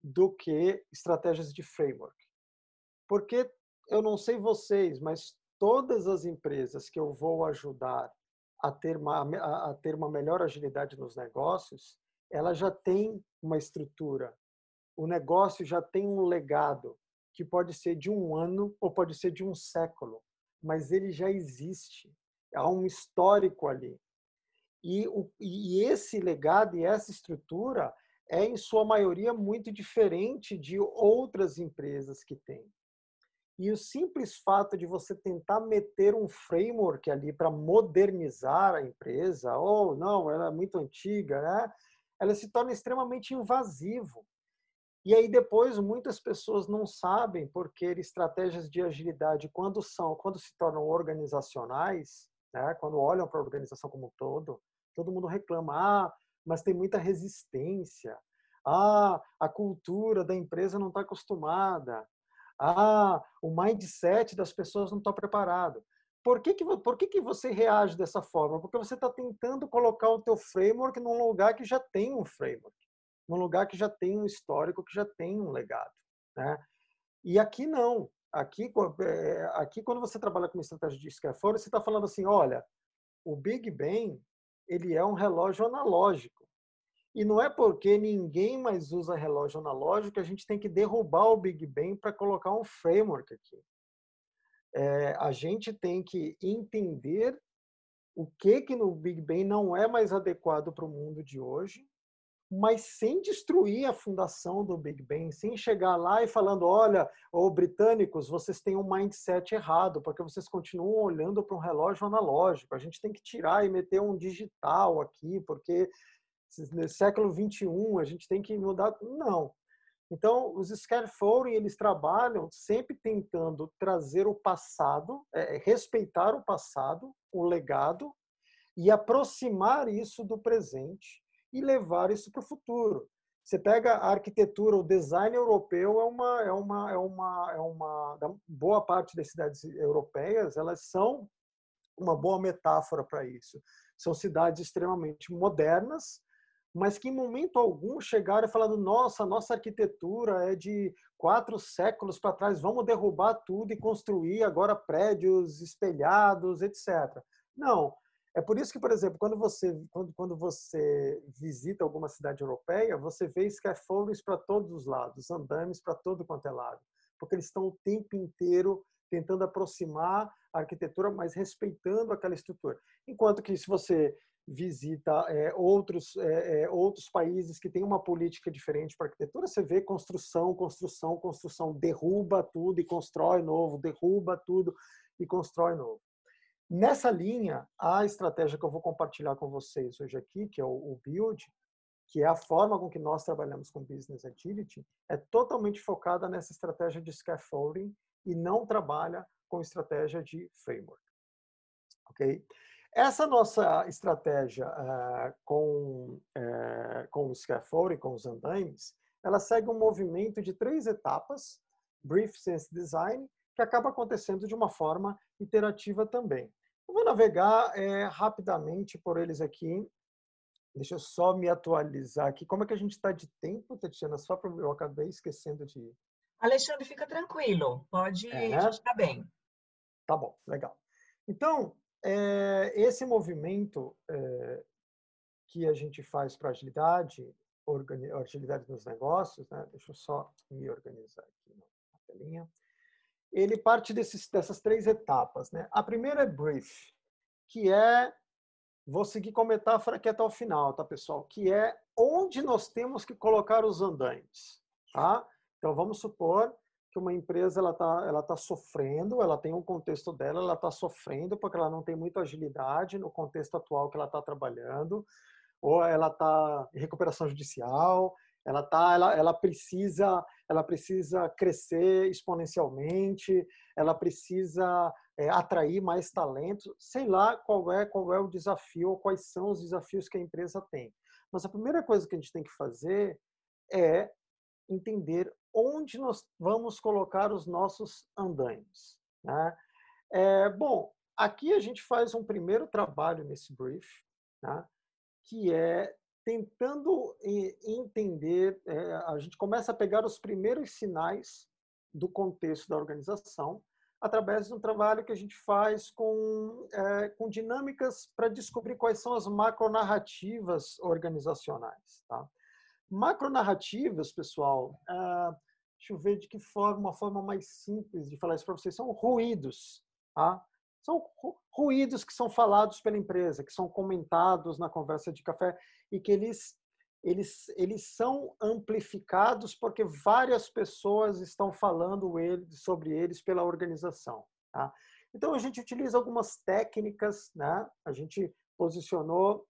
do que estratégias de framework? Porque eu não sei vocês, mas todas as empresas que eu vou ajudar a ter uma, a ter uma melhor agilidade nos negócios, ela já tem uma estrutura. O negócio já tem um legado que pode ser de um ano ou pode ser de um século, mas ele já existe. Há um histórico ali. E, o, e esse legado e essa estrutura é, em sua maioria, muito diferente de outras empresas que têm. E o simples fato de você tentar meter um framework ali para modernizar a empresa, ou não, ela é muito antiga, né? ela se torna extremamente invasivo. E aí depois muitas pessoas não sabem porque estratégias de agilidade quando são, quando se tornam organizacionais, né, quando olham para a organização como um todo, todo mundo reclama, ah, mas tem muita resistência. Ah, a cultura da empresa não está acostumada. Ah, o mindset das pessoas não está preparado. Por que, que, por que, que você reage dessa forma? Porque você está tentando colocar o teu framework num lugar que já tem um framework, num lugar que já tem um histórico, que já tem um legado. Né? E aqui não. aqui, é, aqui quando você trabalha com uma estratégia de scaffolding, você está falando assim, olha, o Big Bang ele é um relógio analógico. E não é porque ninguém mais usa relógio analógico que a gente tem que derrubar o Big Bang para colocar um framework aqui. É, a gente tem que entender o que que no Big Bang não é mais adequado para o mundo de hoje, mas sem destruir a fundação do Big Bang, sem chegar lá e falando, olha, ô britânicos, vocês têm um mindset errado, porque vocês continuam olhando para um relógio analógico. A gente tem que tirar e meter um digital aqui, porque no século 21 a gente tem que mudar. Não. Então, os scaffolding, eles trabalham sempre tentando trazer o passado, é, respeitar o passado, o legado, e aproximar isso do presente e levar isso para o futuro. Você pega a arquitetura, o design europeu é uma é uma é uma é uma boa parte das cidades europeias, elas são uma boa metáfora para isso. São cidades extremamente modernas, mas que em momento algum chegaram falando: nossa, nossa arquitetura é de quatro séculos para trás, vamos derrubar tudo e construir agora prédios espelhados, etc. Não. É por isso que, por exemplo, quando você, quando, quando você visita alguma cidade europeia, você vê scaffoldings para todos os lados, andames para todo quanto é lado, porque eles estão o tempo inteiro tentando aproximar a arquitetura, mas respeitando aquela estrutura. Enquanto que se você visita é, outros, é, outros países que têm uma política diferente para arquitetura, você vê construção, construção, construção, derruba tudo e constrói novo, derruba tudo e constrói novo. Nessa linha, a estratégia que eu vou compartilhar com vocês hoje aqui, que é o, o Build, que é a forma com que nós trabalhamos com Business Agility, é totalmente focada nessa estratégia de scaffolding e não trabalha com estratégia de framework. Ok? Essa nossa estratégia uh, com, uh, com o scaffolding, com os andaimes, ela segue um movimento de três etapas, Brief Sense Design, que acaba acontecendo de uma forma iterativa também. Eu vou navegar é, rapidamente por eles aqui. Deixa eu só me atualizar aqui. Como é que a gente está de tempo, Tatiana? Só para eu acabei esquecendo de. Alexandre, fica tranquilo. Pode, é, a gente está bem. Tá bom, legal. Então, é, esse movimento é, que a gente faz para agilidade, agilidade nos negócios, né? deixa eu só me organizar aqui na telinha. Ele parte desses, dessas três etapas. Né? A primeira é brief, que é, vou seguir com a metáfora que é até o final, tá, pessoal? Que é onde nós temos que colocar os andantes. Tá? Então, vamos supor que uma empresa ela está ela tá sofrendo, ela tem um contexto dela, ela está sofrendo porque ela não tem muita agilidade no contexto atual que ela está trabalhando, ou ela está em recuperação judicial, ela tá, ela, ela precisa, ela precisa crescer exponencialmente, ela precisa é, atrair mais talento, sei lá qual é qual é o desafio quais são os desafios que a empresa tem. Mas a primeira coisa que a gente tem que fazer é entender onde nós vamos colocar os nossos andaimes. Né? É, bom, aqui a gente faz um primeiro trabalho nesse brief, né? que é tentando entender, é, a gente começa a pegar os primeiros sinais do contexto da organização através de um trabalho que a gente faz com, é, com dinâmicas para descobrir quais são as macronarrativas organizacionais. Tá? Macronarrativas, pessoal, ah, deixa eu ver de que forma, uma forma mais simples de falar isso para vocês, são ruídos. Tá? São ruídos que são falados pela empresa, que são comentados na conversa de café e que eles, eles, eles são amplificados porque várias pessoas estão falando sobre eles pela organização. Tá? Então, a gente utiliza algumas técnicas, né? a gente posicionou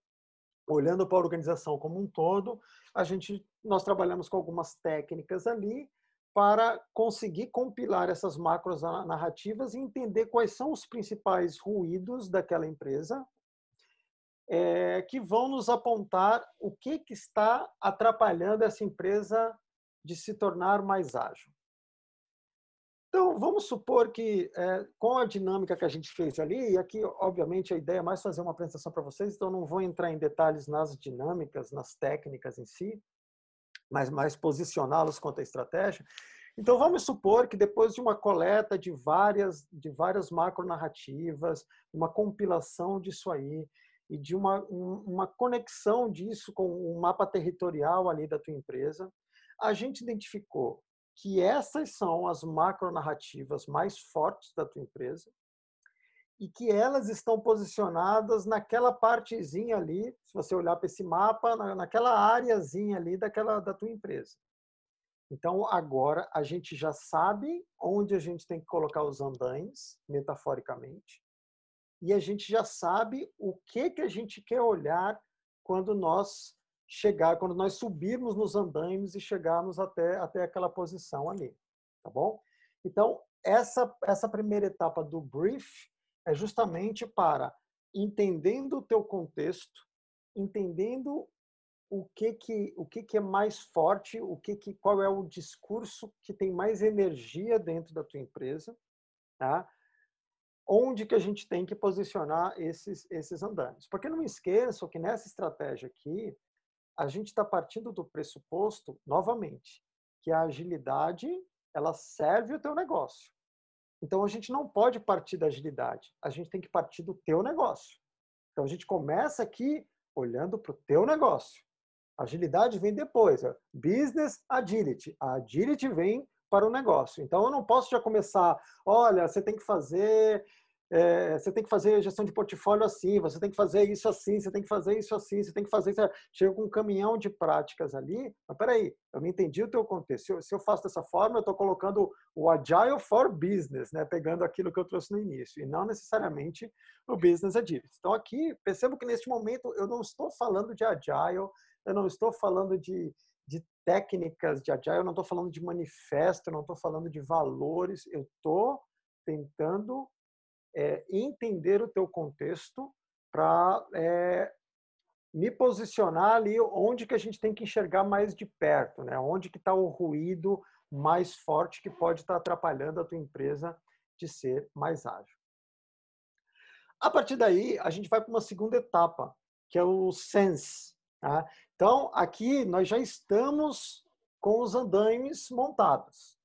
olhando para a organização como um todo, a gente nós trabalhamos com algumas técnicas ali para conseguir compilar essas macros narrativas e entender quais são os principais ruídos daquela empresa é, que vão nos apontar o que, que está atrapalhando essa empresa de se tornar mais ágil. Então, vamos supor que, é, com a dinâmica que a gente fez ali, e aqui, obviamente, a ideia é mais fazer uma apresentação para vocês, então não vou entrar em detalhes nas dinâmicas, nas técnicas em si, mas mais posicioná-los quanto à estratégia. Então vamos supor que depois de uma coleta de várias de várias macronarrativas, uma compilação disso aí e de uma uma conexão disso com o mapa territorial ali da tua empresa, a gente identificou que essas são as macronarrativas mais fortes da tua empresa e que elas estão posicionadas naquela partezinha ali, se você olhar para esse mapa, naquela áreazinha ali daquela da tua empresa. Então, agora a gente já sabe onde a gente tem que colocar os andaimes, metaforicamente, e a gente já sabe o que que a gente quer olhar quando nós chegar, quando nós subirmos nos andaimes e chegarmos até até aquela posição ali, tá bom? Então, essa essa primeira etapa do brief é justamente para entendendo o teu contexto, entendendo o que que o que que é mais forte, o que que qual é o discurso que tem mais energia dentro da tua empresa, tá? Onde que a gente tem que posicionar esses esses andames? Porque não esqueçam que nessa estratégia aqui a gente está partindo do pressuposto novamente que a agilidade ela serve o teu negócio. Então a gente não pode partir da agilidade, a gente tem que partir do teu negócio. Então a gente começa aqui olhando para o teu negócio. Agilidade vem depois. Business agility. A agility vem para o negócio. Então, eu não posso já começar, olha, você tem que fazer, é, você tem que fazer gestão de portfólio assim, você tem que fazer isso assim, você tem que fazer isso assim, você tem que fazer isso. Chega com um caminhão de práticas ali, mas peraí, eu não entendi o teu contexto. Se eu, se eu faço dessa forma, eu estou colocando o Agile for Business, né? pegando aquilo que eu trouxe no início, e não necessariamente o Business Agility. Então, aqui, percebo que neste momento eu não estou falando de Agile, eu não estou falando de, de técnicas de agile, eu não estou falando de manifesto, eu não estou falando de valores, eu estou tentando é, entender o teu contexto para é, me posicionar ali onde que a gente tem que enxergar mais de perto, né? Onde que está o ruído mais forte que pode estar tá atrapalhando a tua empresa de ser mais ágil. A partir daí, a gente vai para uma segunda etapa, que é o sense. Tá? Então, aqui nós já estamos com os andaimes montados.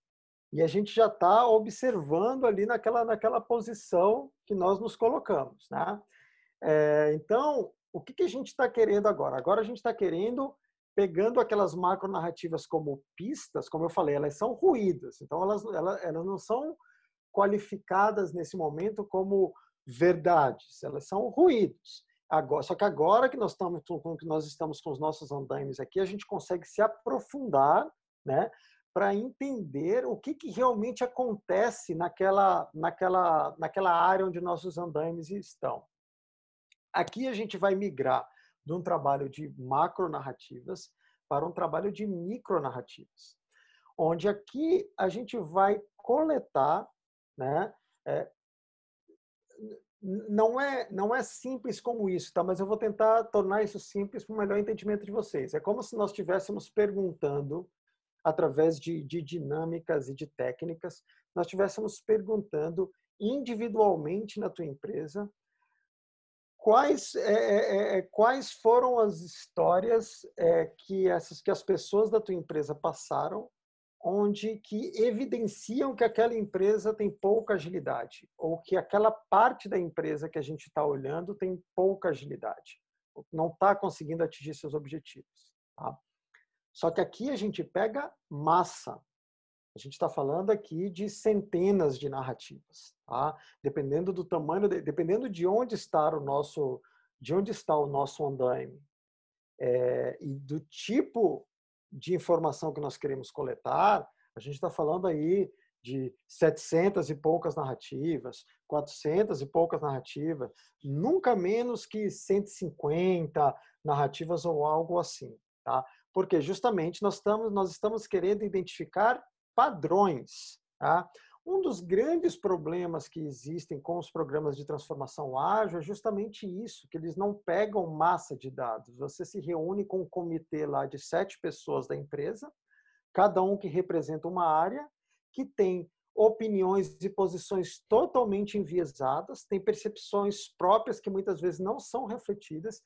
E a gente já está observando ali naquela, naquela posição que nós nos colocamos. Né? É, então, o que, que a gente está querendo agora? Agora a gente está querendo, pegando aquelas macronarrativas como pistas, como eu falei, elas são ruídas. Então, elas, elas, elas não são qualificadas nesse momento como verdades, elas são ruídos. Agora, só que agora que nós estamos, que nós estamos com os nossos andaimes aqui, a gente consegue se aprofundar, né, para entender o que, que realmente acontece naquela, naquela, naquela área onde nossos andaimes estão. Aqui a gente vai migrar de um trabalho de macronarrativas para um trabalho de micronarrativas, onde aqui a gente vai coletar né, é, não é não é simples como isso, tá? Mas eu vou tentar tornar isso simples para o melhor entendimento de vocês. É como se nós estivéssemos perguntando através de, de dinâmicas e de técnicas, nós estivéssemos perguntando individualmente na tua empresa quais é, é, é, quais foram as histórias é, que essas que as pessoas da tua empresa passaram onde que evidenciam que aquela empresa tem pouca agilidade ou que aquela parte da empresa que a gente está olhando tem pouca agilidade, não está conseguindo atingir seus objetivos. Tá? Só que aqui a gente pega massa. A gente está falando aqui de centenas de narrativas, tá? Dependendo do tamanho, dependendo de onde está o nosso, de onde está o nosso andaime é, e do tipo de informação que nós queremos coletar, a gente está falando aí de 700 e poucas narrativas, 400 e poucas narrativas, nunca menos que 150 narrativas ou algo assim, tá? Porque justamente nós estamos nós estamos querendo identificar padrões, tá? Um dos grandes problemas que existem com os programas de transformação ágil é justamente isso, que eles não pegam massa de dados. Você se reúne com um comitê lá de sete pessoas da empresa, cada um que representa uma área, que tem opiniões e posições totalmente enviesadas, tem percepções próprias que muitas vezes não são refletidas,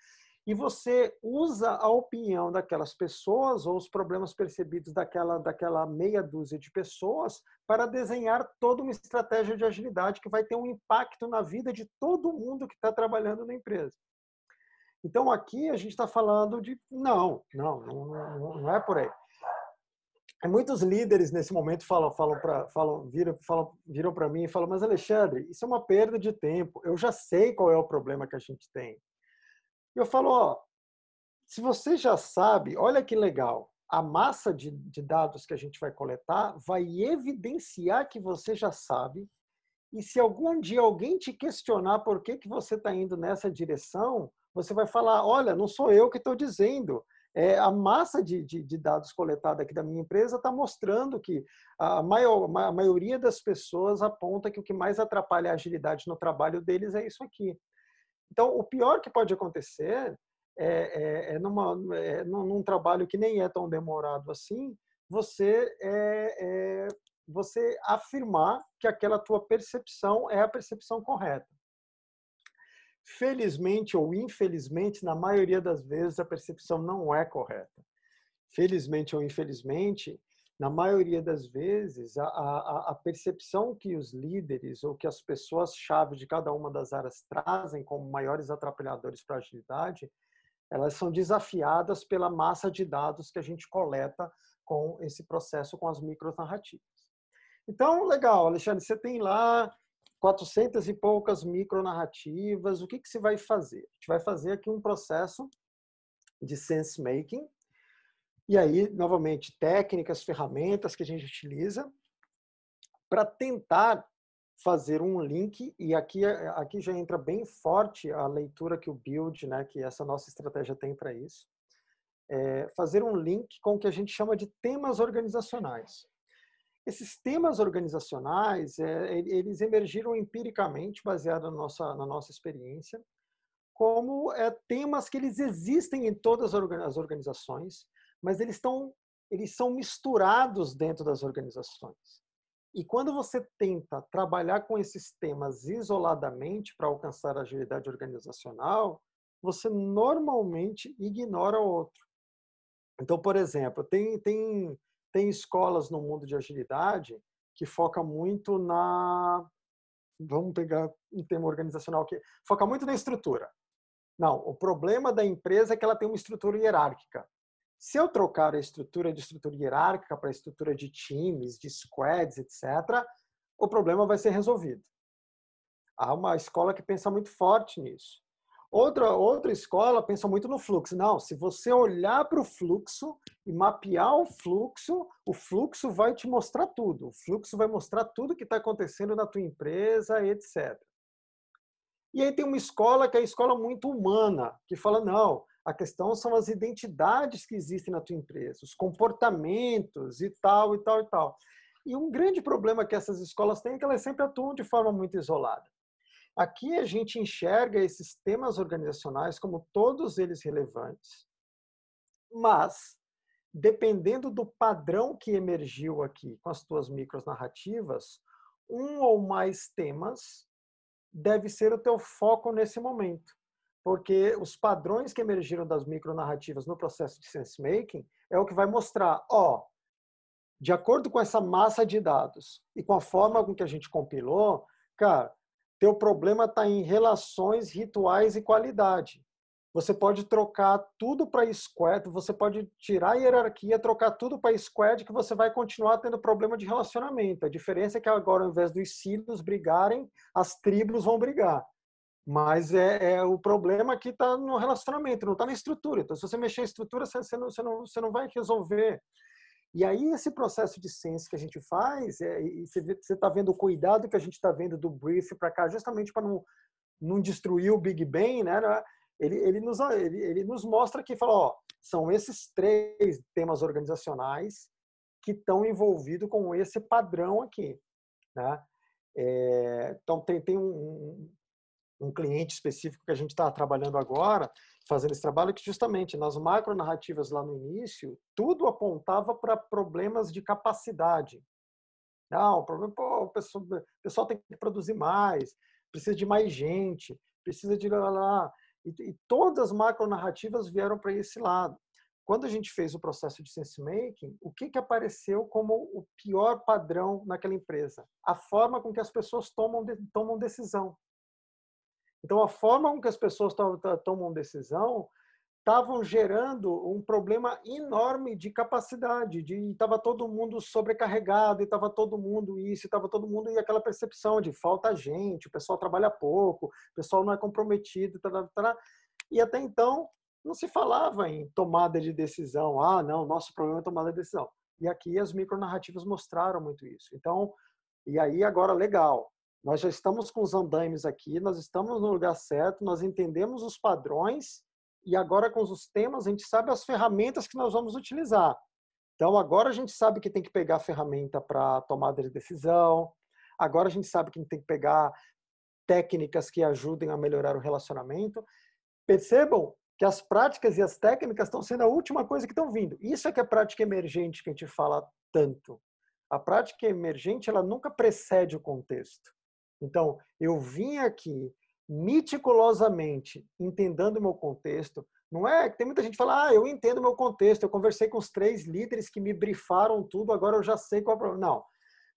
e você usa a opinião daquelas pessoas ou os problemas percebidos daquela, daquela meia dúzia de pessoas para desenhar toda uma estratégia de agilidade que vai ter um impacto na vida de todo mundo que está trabalhando na empresa. Então aqui a gente está falando de não, não, não, não é por aí. Muitos líderes nesse momento falam, falam para, falam, viram, falam, viram para mim e falam, mas Alexandre, isso é uma perda de tempo. Eu já sei qual é o problema que a gente tem. Eu falo, ó, se você já sabe, olha que legal, a massa de, de dados que a gente vai coletar vai evidenciar que você já sabe. E se algum dia alguém te questionar por que, que você está indo nessa direção, você vai falar: olha, não sou eu que estou dizendo. É, a massa de, de, de, dados coletada aqui da minha empresa está mostrando que a, maior, a maioria das pessoas aponta que o que mais atrapalha a agilidade no trabalho deles é isso aqui. Então, o pior que pode acontecer é, é, é, numa, é num, num, trabalho que nem é tão demorado assim, você é, é, você afirmar que aquela tua percepção é a percepção correta. Felizmente ou infelizmente, na maioria das vezes, a percepção não é correta. Felizmente ou infelizmente, na maioria das vezes, a, a, a, percepção que os líderes ou que as pessoas-chave de cada uma das áreas trazem como maiores atrapalhadores para a agilidade, elas são desafiadas pela massa de dados que a gente coleta com esse processo com as micronarrativas. Então, legal, Alexandre, você tem lá 400 e poucas micronarrativas, o que, que você vai fazer? A gente vai fazer aqui um processo de sense making, e aí, novamente, técnicas, ferramentas que a gente utiliza para tentar fazer um link, e aqui, aqui já entra bem forte a leitura que o Build, né, que essa nossa estratégia tem para isso, é fazer um link com o que a gente chama de temas organizacionais. Esses temas organizacionais, é, eles emergiram empiricamente, baseado na nossa, na nossa experiência, como é, temas que eles existem em todas as organizações, mas eles estão eles são misturados dentro das organizações. E quando você tenta trabalhar com esses temas isoladamente para alcançar a agilidade organizacional, você normalmente ignora o outro. Então, por exemplo, tem, tem, tem escolas no mundo de agilidade que foca muito na. Vamos pegar um tema organizacional que foca muito na estrutura. Não, o problema da empresa é que ela tem uma estrutura hierárquica. Se eu trocar a estrutura de estrutura hierárquica para a estrutura de times, de squads, etc., o problema vai ser resolvido. Há uma escola que pensa muito forte nisso. Outra, outra escola pensa muito no fluxo. Não, se você olhar para o fluxo e mapear o fluxo, o fluxo vai te mostrar tudo. O fluxo vai mostrar tudo que está acontecendo na tua empresa, etc. E aí tem uma escola que é a escola muito humana, que fala, não, a questão são as identidades que existem na tua empresa, os comportamentos e tal, e tal, e tal. E um grande problema que essas escolas têm é que elas sempre atuam de forma muito isolada. Aqui a gente enxerga esses temas organizacionais como todos eles relevantes, mas dependendo do padrão que emergiu aqui com as tuas micros narrativas, um ou mais temas deve ser o teu foco nesse momento porque os padrões que emergiram das micronarrativas no processo de sense making é o que vai mostrar, ó, de acordo com essa massa de dados e com a forma com que a gente compilou, cara, teu problema está em relações, rituais e qualidade. Você pode trocar tudo para squad, você pode tirar a hierarquia, trocar tudo para squad, que você vai continuar tendo problema de relacionamento. A diferença é que agora, ao invés dos silos brigarem, as tribos vão brigar. Mas é, é o problema que está no relacionamento, não está na estrutura. Então, se você mexer em estrutura, você, você, não, você, não, você não vai resolver. E aí, esse processo de sense que a gente faz, é, você está vendo o cuidado que a gente está vendo do brief para cá, justamente para não, não destruir o Big Bang, né? Ele, ele, nos, ele, ele nos mostra que fala, ó, são esses três temas organizacionais que estão envolvidos com esse padrão aqui. Né? É, então, tem, tem um, um cliente específico que a gente está trabalhando agora, fazendo esse trabalho, que justamente nas macronarrativas lá no início, tudo apontava para problemas de capacidade. Não, o problema, pô, o pessoal, o pessoal tem que produzir mais, precisa de mais gente, precisa de lá, lá. E, e todas as macronarrativas vieram para esse lado. Quando a gente fez o processo de sense making, o que, que apareceu como o pior padrão naquela empresa? A forma com que as pessoas tomam, tomam decisão. Então, a forma com que as pessoas tomam decisão estavam gerando um problema enorme de capacidade, de estava todo mundo sobrecarregado, estava todo mundo isso, estava todo mundo e aquela percepção de falta gente, o pessoal trabalha pouco, o pessoal não é comprometido, e até então não se falava em tomada de decisão. Ah, não, nosso problema é tomada de decisão. E aqui as micronarrativas mostraram muito isso. Então, e aí agora legal, nós já estamos com os andaimes aqui, nós estamos no lugar certo, nós entendemos os padrões e agora com os temas a gente sabe as ferramentas que nós vamos utilizar. Então agora a gente sabe que tem que pegar a ferramenta para tomada de decisão. Agora a gente sabe que tem que pegar técnicas que ajudem a melhorar o relacionamento. Percebam que as práticas e as técnicas estão sendo a última coisa que estão vindo. Isso é que é prática emergente que a gente fala tanto. A prática emergente ela nunca precede o contexto. Então, eu vim aqui meticulosamente entendendo o meu contexto. Não é que tem muita gente que fala, ah, eu entendo o meu contexto, eu conversei com os três líderes que me brifaram tudo, agora eu já sei qual é o problema. Não.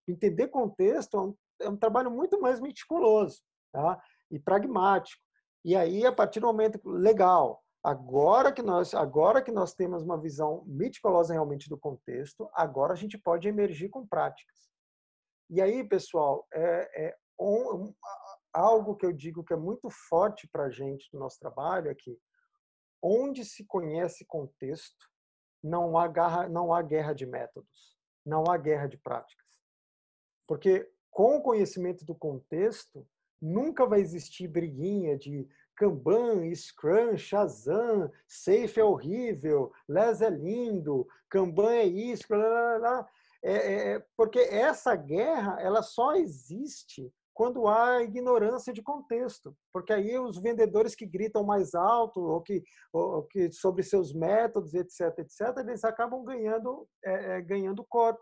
Entender contexto é um, é um trabalho muito mais meticuloso tá? e pragmático. E aí, a partir do momento, legal, agora que nós agora que nós temos uma visão meticulosa realmente do contexto, agora a gente pode emergir com práticas. E aí, pessoal, é, é um, algo que eu digo que é muito forte para a gente no nosso trabalho é que onde se conhece contexto, não há, garra, não há guerra de métodos, não há guerra de práticas. Porque com o conhecimento do contexto, nunca vai existir briguinha de Kanban, Scrum, Shazam, Safe é horrível, Les é lindo, Kanban é isso, blá, blá, blá. É, é, é, porque essa guerra ela só existe quando há ignorância de contexto, porque aí os vendedores que gritam mais alto ou que, ou que sobre seus métodos, etc, etc, eles acabam ganhando, é, é, ganhando corpo.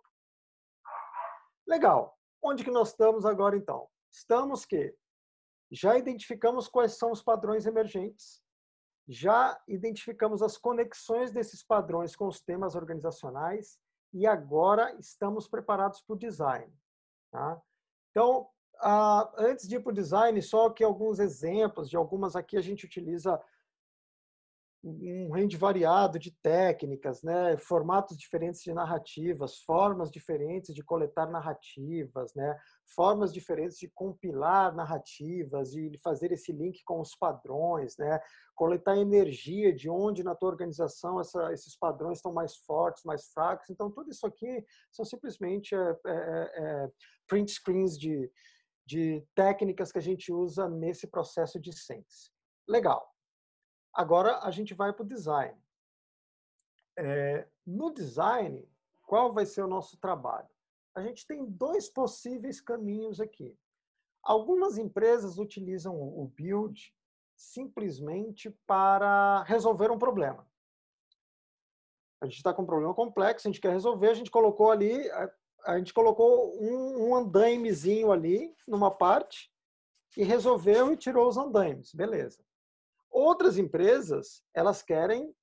Legal. Onde que nós estamos agora então? Estamos que já identificamos quais são os padrões emergentes, já identificamos as conexões desses padrões com os temas organizacionais e agora estamos preparados para o design. Tá? Então, ah, antes de ir para o design, só aqui alguns exemplos de algumas aqui a gente utiliza um range variado de técnicas, né, formatos diferentes de narrativas, formas diferentes de coletar narrativas, né, formas diferentes de compilar narrativas e fazer esse link com os padrões, né, coletar energia de onde na tua organização essa, esses padrões estão mais fortes, mais fracos. Então tudo isso aqui são simplesmente é, é, é, print screens de de técnicas que a gente usa nesse processo de sense. Legal. Agora a gente vai para o design. É, no design, qual vai ser o nosso trabalho? A gente tem dois possíveis caminhos aqui. Algumas empresas utilizam o build simplesmente para resolver um problema. A gente está com um problema complexo, a gente quer resolver, a gente colocou ali, a gente colocou um, um andaimezinho ali numa parte e resolveu e tirou os andaimes, beleza. Outras empresas, elas querem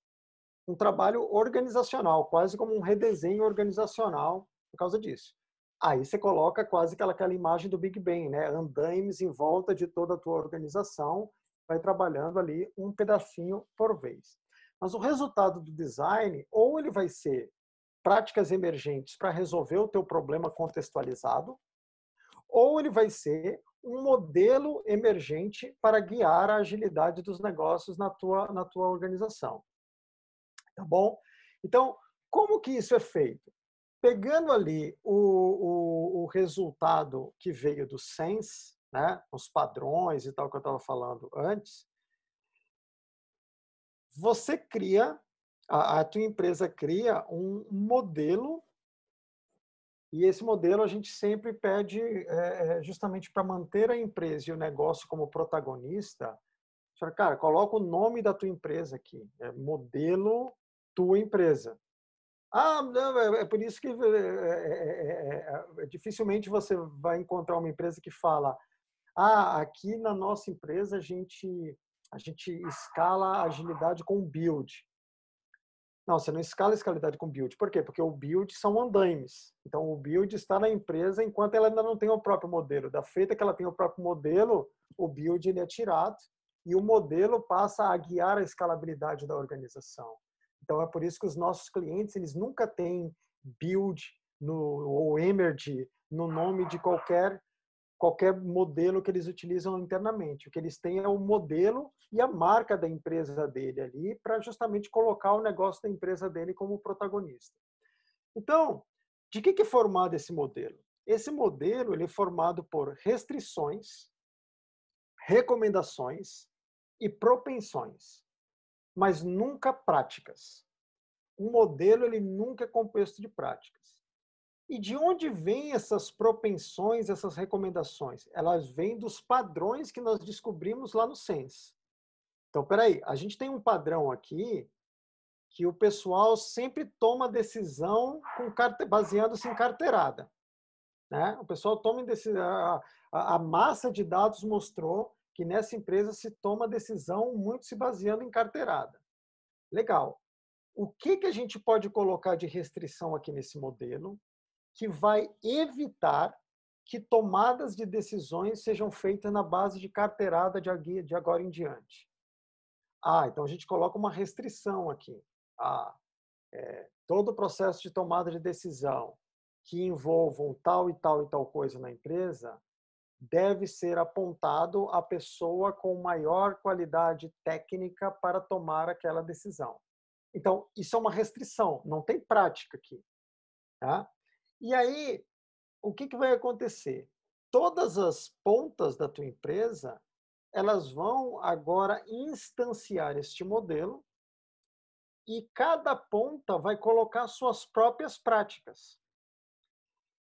um trabalho organizacional, quase como um redesenho organizacional por causa disso. Aí você coloca quase aquela, aquela imagem do Big Bang, né? Andaimes em volta de toda a tua organização, vai trabalhando ali um pedacinho por vez. Mas o resultado do design, ou ele vai ser práticas emergentes para resolver o teu problema contextualizado, ou ele vai ser um modelo emergente para guiar a agilidade dos negócios na tua, na tua organização. Tá bom? Então, como que isso é feito? Pegando ali o, o, o resultado que veio do Sense, né, os padrões e tal que eu estava falando antes, você cria a, a tua empresa cria um modelo e esse modelo a gente sempre pede é, justamente para manter a empresa e o negócio como protagonista. Cara, coloca o nome da tua empresa aqui, é modelo tua empresa. Ah, não, é, é por isso que é, dificilmente você vai encontrar uma empresa que fala: ah, aqui na nossa empresa a gente a gente escala agilidade com build. Não, você não escala a escalabilidade com build. Por quê? Porque o build são andaimes. Então, o build está na empresa enquanto ela ainda não tem o próprio modelo. Da feita que ela tem o próprio modelo, o build ele é tirado e o modelo passa a guiar a escalabilidade da organização. Então, é por isso que os nossos clientes, eles nunca têm build no, ou emerge no nome de qualquer qualquer modelo que eles utilizam internamente. O que eles têm é o modelo e a marca da empresa dele ali para justamente colocar o negócio da empresa dele como protagonista. Então, de que é formado esse modelo? Esse modelo ele é formado por restrições, recomendações e propensões, mas nunca práticas. Um modelo ele nunca é composto de práticas. E de onde vêm essas propensões, essas recomendações? Elas vêm dos padrões que nós descobrimos lá no Sense. Então, peraí, a gente tem um padrão aqui que o pessoal sempre toma decisão baseando-se em carteirada. Né? O pessoal toma decisão. A, a massa de dados mostrou que nessa empresa se toma decisão muito se baseando em carteirada. Legal. O que, que a gente pode colocar de restrição aqui nesse modelo que vai evitar que tomadas de decisões sejam feitas na base de carteirada de, agora em diante. Ah, então a gente coloca uma restrição aqui. Ah, é, todo o processo de tomada de decisão que envolvam tal e tal e tal coisa na empresa deve ser apontado à pessoa com maior qualidade técnica para tomar aquela decisão. Então, isso é uma restrição, não tem prática aqui. Tá? E aí, o que, que vai acontecer? Todas as pontas da tua empresa, elas vão agora instanciar este modelo e cada ponta vai colocar suas próprias práticas.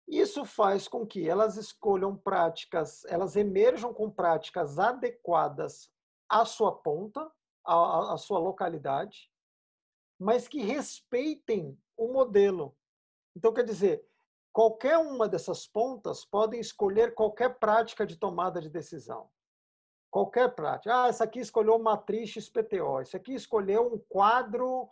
Isso faz com que elas escolham práticas, elas emerjam com práticas adequadas à sua ponta, à, à sua localidade, mas que respeitem o modelo. Então, quer dizer, Qualquer uma dessas pontas podem escolher qualquer prática de tomada de decisão. Qualquer prática. Ah, essa aqui escolheu matriz XPTO. Esse aqui escolheu um quadro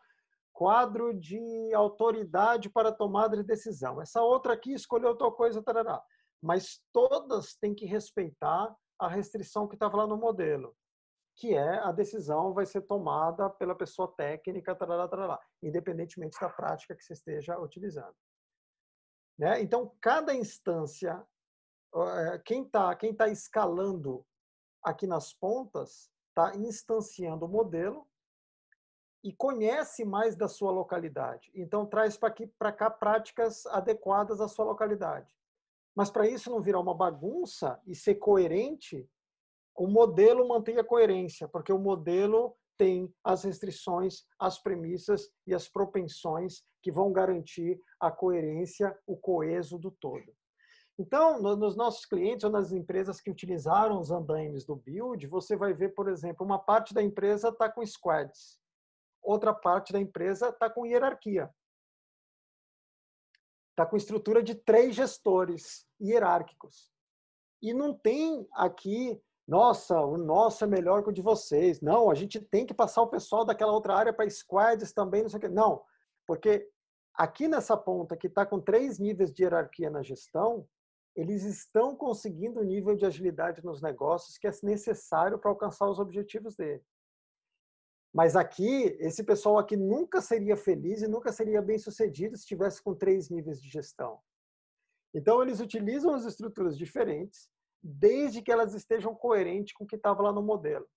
quadro de autoridade para tomada de decisão. Essa outra aqui escolheu tal coisa, tarará. Mas todas têm que respeitar a restrição que estava lá no modelo, que é a decisão vai ser tomada pela pessoa técnica, tarará, tarará, independentemente da prática que você esteja utilizando. Né? Então, cada instância, eh, quem está quem tá escalando aqui nas pontas, está instanciando o modelo e conhece mais da sua localidade. Então, traz para cá práticas adequadas à sua localidade. Mas para isso não virar uma bagunça e ser coerente, o modelo mantém a coerência, porque o modelo tem as restrições, as premissas e as propensões que vão garantir a coerência, o coeso do todo. Então, nos nossos clientes ou nas empresas que utilizaram os andaimes do build, você vai ver, por exemplo, uma parte da empresa está com squads, outra parte da empresa está com hierarquia. Está com estrutura de três gestores hierárquicos. E não tem aqui nossa, o nosso é melhor que o de vocês. Não, a gente tem que passar o pessoal daquela outra área para squads também, não sei o quê. Não, porque aqui nessa ponta que está com três níveis de hierarquia na gestão, eles estão conseguindo o nível de agilidade nos negócios que é necessário para alcançar os objetivos dele. Mas aqui, esse pessoal aqui nunca seria feliz e nunca seria bem sucedido se estivesse com três níveis de gestão. Então, eles utilizam as estruturas diferentes, desde que elas estejam coerentes com o que estava lá no modelo.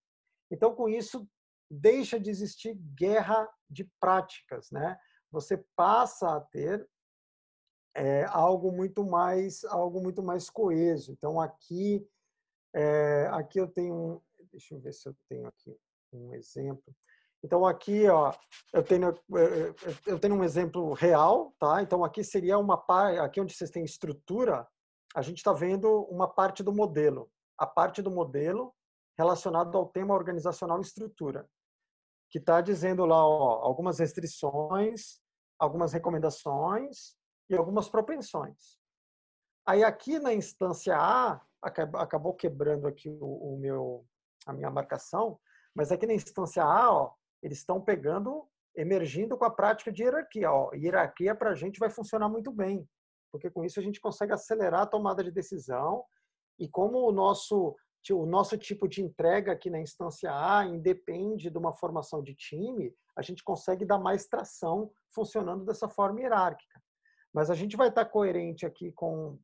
Então, com isso, deixa de existir guerra de práticas, né? Você passa a ter é, algo muito mais algo muito mais coeso. Então, aqui é, aqui eu tenho, deixa eu ver se eu tenho aqui um exemplo. Então aqui, ó, eu tenho eu tenho um exemplo real, tá? Então aqui seria uma parte, aqui onde vocês têm estrutura, a gente está vendo uma parte do modelo, a parte do modelo relacionado ao tema organizacional e estrutura, que está dizendo lá ó, algumas restrições, algumas recomendações e algumas propensões. Aí aqui na instância A, acabou quebrando aqui o, o meu, a minha marcação, Mas aqui na instância A, ó, eles estão pegando, emergindo com a prática de hierarquia. Ó. Hierarquia para a gente vai funcionar muito bem, porque com isso a gente consegue acelerar a tomada de decisão e como o nosso o nosso tipo de entrega aqui na instância A independe de uma formação de time, a gente consegue dar mais tração funcionando dessa forma hierárquica. Mas a gente vai estar coerente aqui com,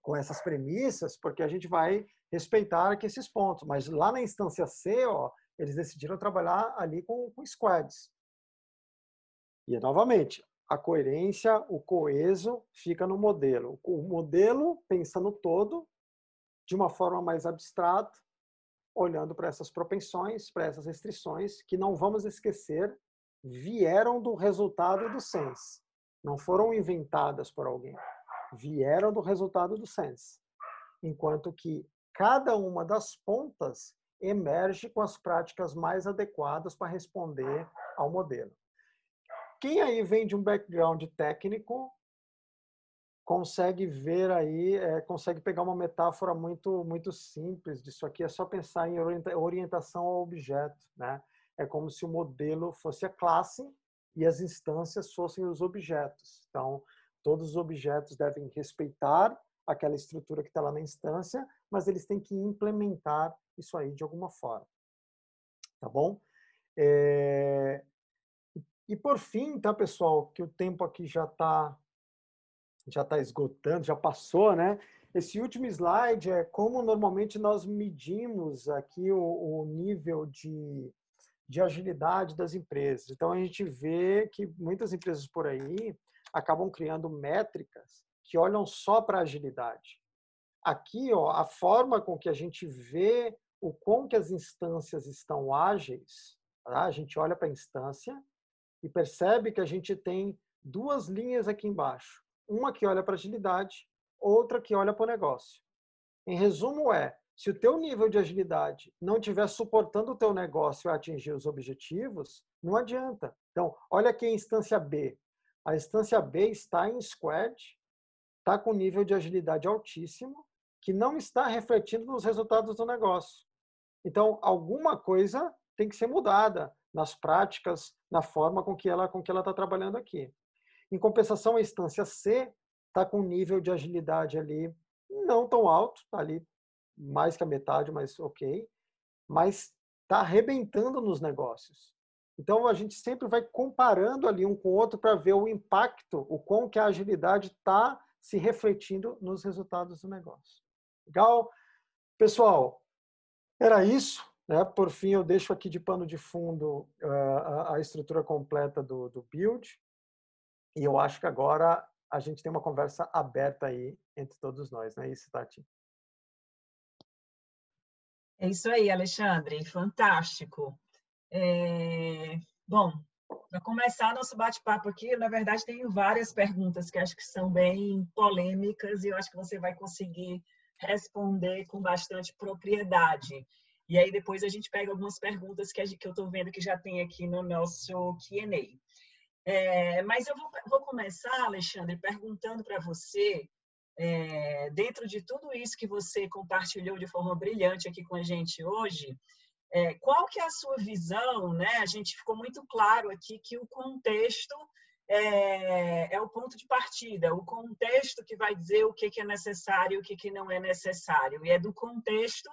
com essas premissas, porque a gente vai respeitar aqui esses pontos. Mas lá na instância C, ó, eles decidiram trabalhar ali com, com squads. E, novamente, a coerência, o coeso, fica no modelo. O modelo pensa no todo, de uma forma mais abstrata, olhando para essas propensões, para essas restrições, que não vamos esquecer, vieram do resultado do sense. Não foram inventadas por alguém. Vieram do resultado do sense. Enquanto que cada uma das pontas emerge com as práticas mais adequadas para responder ao modelo. Quem aí vem de um background técnico consegue ver aí, é, consegue pegar uma metáfora muito muito simples disso aqui. É só pensar em orientação ao objeto, né? É como se o modelo fosse a classe e as instâncias fossem os objetos. Então, todos os objetos devem respeitar aquela estrutura que está lá na instância, mas eles têm que implementar isso aí de alguma forma. Tá bom? É... E por fim, tá, pessoal, que o tempo aqui já está já está esgotando, já passou, né? Esse último slide é como normalmente nós medimos aqui o, o nível de, de agilidade das empresas. Então a gente vê que muitas empresas por aí acabam criando métricas que olham só para a agilidade. Aqui, ó, a forma com que a gente vê o quão que as instâncias estão ágeis, tá? a gente olha para a instância e percebe que a gente tem duas linhas aqui embaixo uma que olha para agilidade, outra que olha para o negócio. Em resumo é, se o teu nível de agilidade não estiver suportando o teu negócio a atingir os objetivos, não adianta. Então, olha aqui a instância B. A instância B está em squad, está com nível de agilidade altíssimo, que não está refletindo nos resultados do negócio. Então, alguma coisa tem que ser mudada nas práticas, na forma com que ela com que ela está trabalhando aqui. Em compensação, a instância C está com um nível de agilidade ali não tão alto, tá ali mais que a metade, mas ok, mas está arrebentando nos negócios. Então a gente sempre vai comparando ali um com o outro para ver o impacto, o quão que a agilidade está se refletindo nos resultados do negócio. Legal? Pessoal, era isso. Né? Por fim, eu deixo aqui de pano de fundo uh, a, a, estrutura completa do, do build. E eu acho que agora a gente tem uma conversa aberta aí entre todos nós, não é isso, Tati? É isso aí, Alexandre, fantástico. É... Bom, para começar nosso bate-papo aqui, na verdade, tenho várias perguntas que acho que são bem polêmicas e eu acho que você vai conseguir responder com bastante propriedade. E aí depois a gente pega algumas perguntas que, que eu estou vendo que já tem aqui no nosso Q&A. É, mas eu vou, vou, começar, Alexandre, perguntando para você, é, dentro de tudo isso que você compartilhou de forma brilhante aqui com a gente hoje, é, qual que é a sua visão, né? A gente ficou muito claro aqui que o contexto é, é, o ponto de partida, o contexto que vai dizer o que, que é necessário e o que, que não é necessário. E é do contexto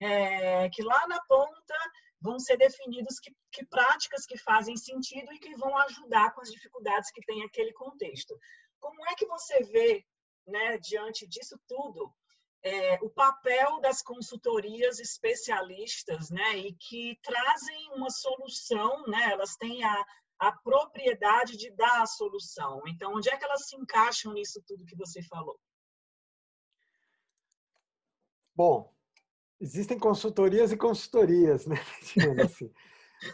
é, que lá na ponta vão ser definidos que, que, práticas que fazem sentido e que vão ajudar com as dificuldades que tem aquele contexto. Como é que você vê, né, diante disso tudo, é, o papel das consultorias especialistas, né, e que trazem uma solução, né, elas têm a, a propriedade de dar a solução. Então, onde é que elas se encaixam nisso tudo que você falou? Bom, Existem consultorias e consultorias, né? assim.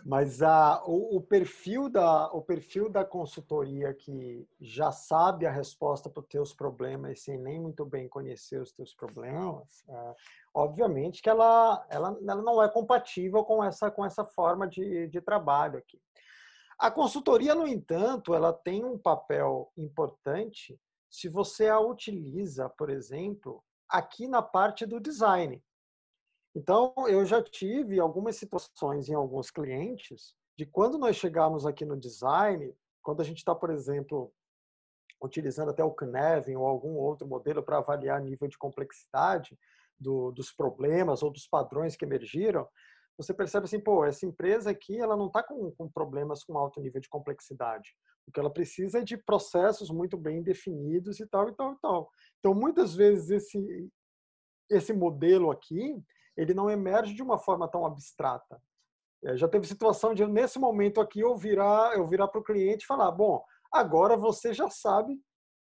Mas a, o, o, perfil da, o perfil da consultoria que já sabe a resposta para os teus problemas sem nem muito bem conhecer os teus problemas, é, obviamente que ela, ela, ela não é compatível com essa, com essa forma de, de trabalho aqui. A consultoria, no entanto, ela tem um papel importante se você a utiliza, por exemplo, aqui na parte do design. Então, eu já tive algumas situações em alguns clientes de quando nós chegamos aqui no design, quando a gente está, por exemplo, utilizando até o Cnevin ou algum outro modelo para avaliar nível de complexidade do, dos problemas ou dos padrões que emergiram, você percebe assim, pô, essa empresa aqui ela não está com, com problemas com alto nível de complexidade. O que ela precisa é de processos muito bem definidos e tal, e tal, e tal. Então, muitas vezes, esse, esse modelo aqui, ele não emerge de uma forma tão abstrata. É, já teve situação de, nesse momento aqui, eu virar, eu virar para o cliente e falar, bom, agora você já sabe,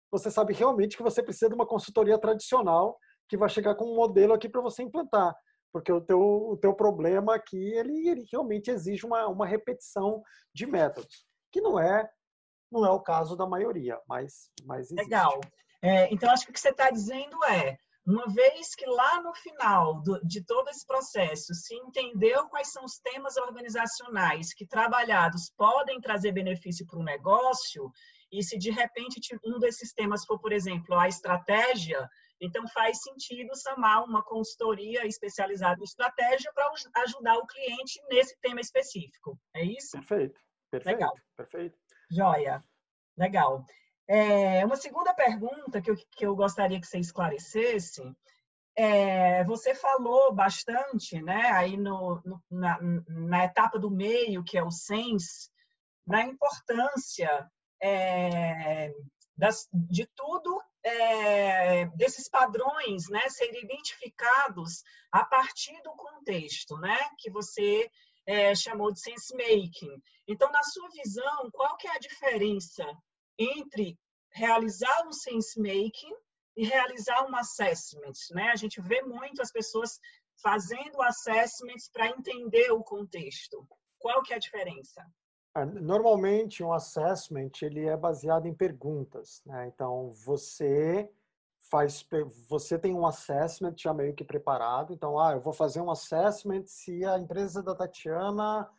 você sabe realmente que você precisa de uma consultoria tradicional que vai chegar com um modelo aqui para você implantar. Porque o teu, o teu problema aqui, ele, ele realmente exige uma, uma repetição de métodos, que não é não é o caso da maioria, mas, mas existe. Legal. É, então, acho que o que você está dizendo é, uma vez que lá no final do, de todo esse processo se entendeu quais são os temas organizacionais que trabalhados podem trazer benefício para o negócio, e se de repente um desses temas for, por exemplo, a estratégia, então faz sentido chamar uma consultoria especializada em estratégia para ajudar o cliente nesse tema específico. É isso? Perfeito. Perfeito. Legal. Perfeito. Joia. Legal. É, uma segunda pergunta que eu, que eu gostaria que você esclarecesse é, você falou bastante, né, aí no, no, na, na, etapa do meio, que é o SENS, na importância é, das, de tudo, é, desses padrões, né, serem identificados a partir do contexto, né, que você é, chamou de sense making. Então, na sua visão, qual que é a diferença entre realizar um sense making e realizar um assessment, né? A gente vê muito as pessoas fazendo assessments para entender o contexto. Qual que é a diferença? É, normalmente um assessment ele é baseado em perguntas, né? Então você faz, você tem um assessment já meio que preparado. Então, ah, eu vou fazer um assessment se a empresa da Tatiana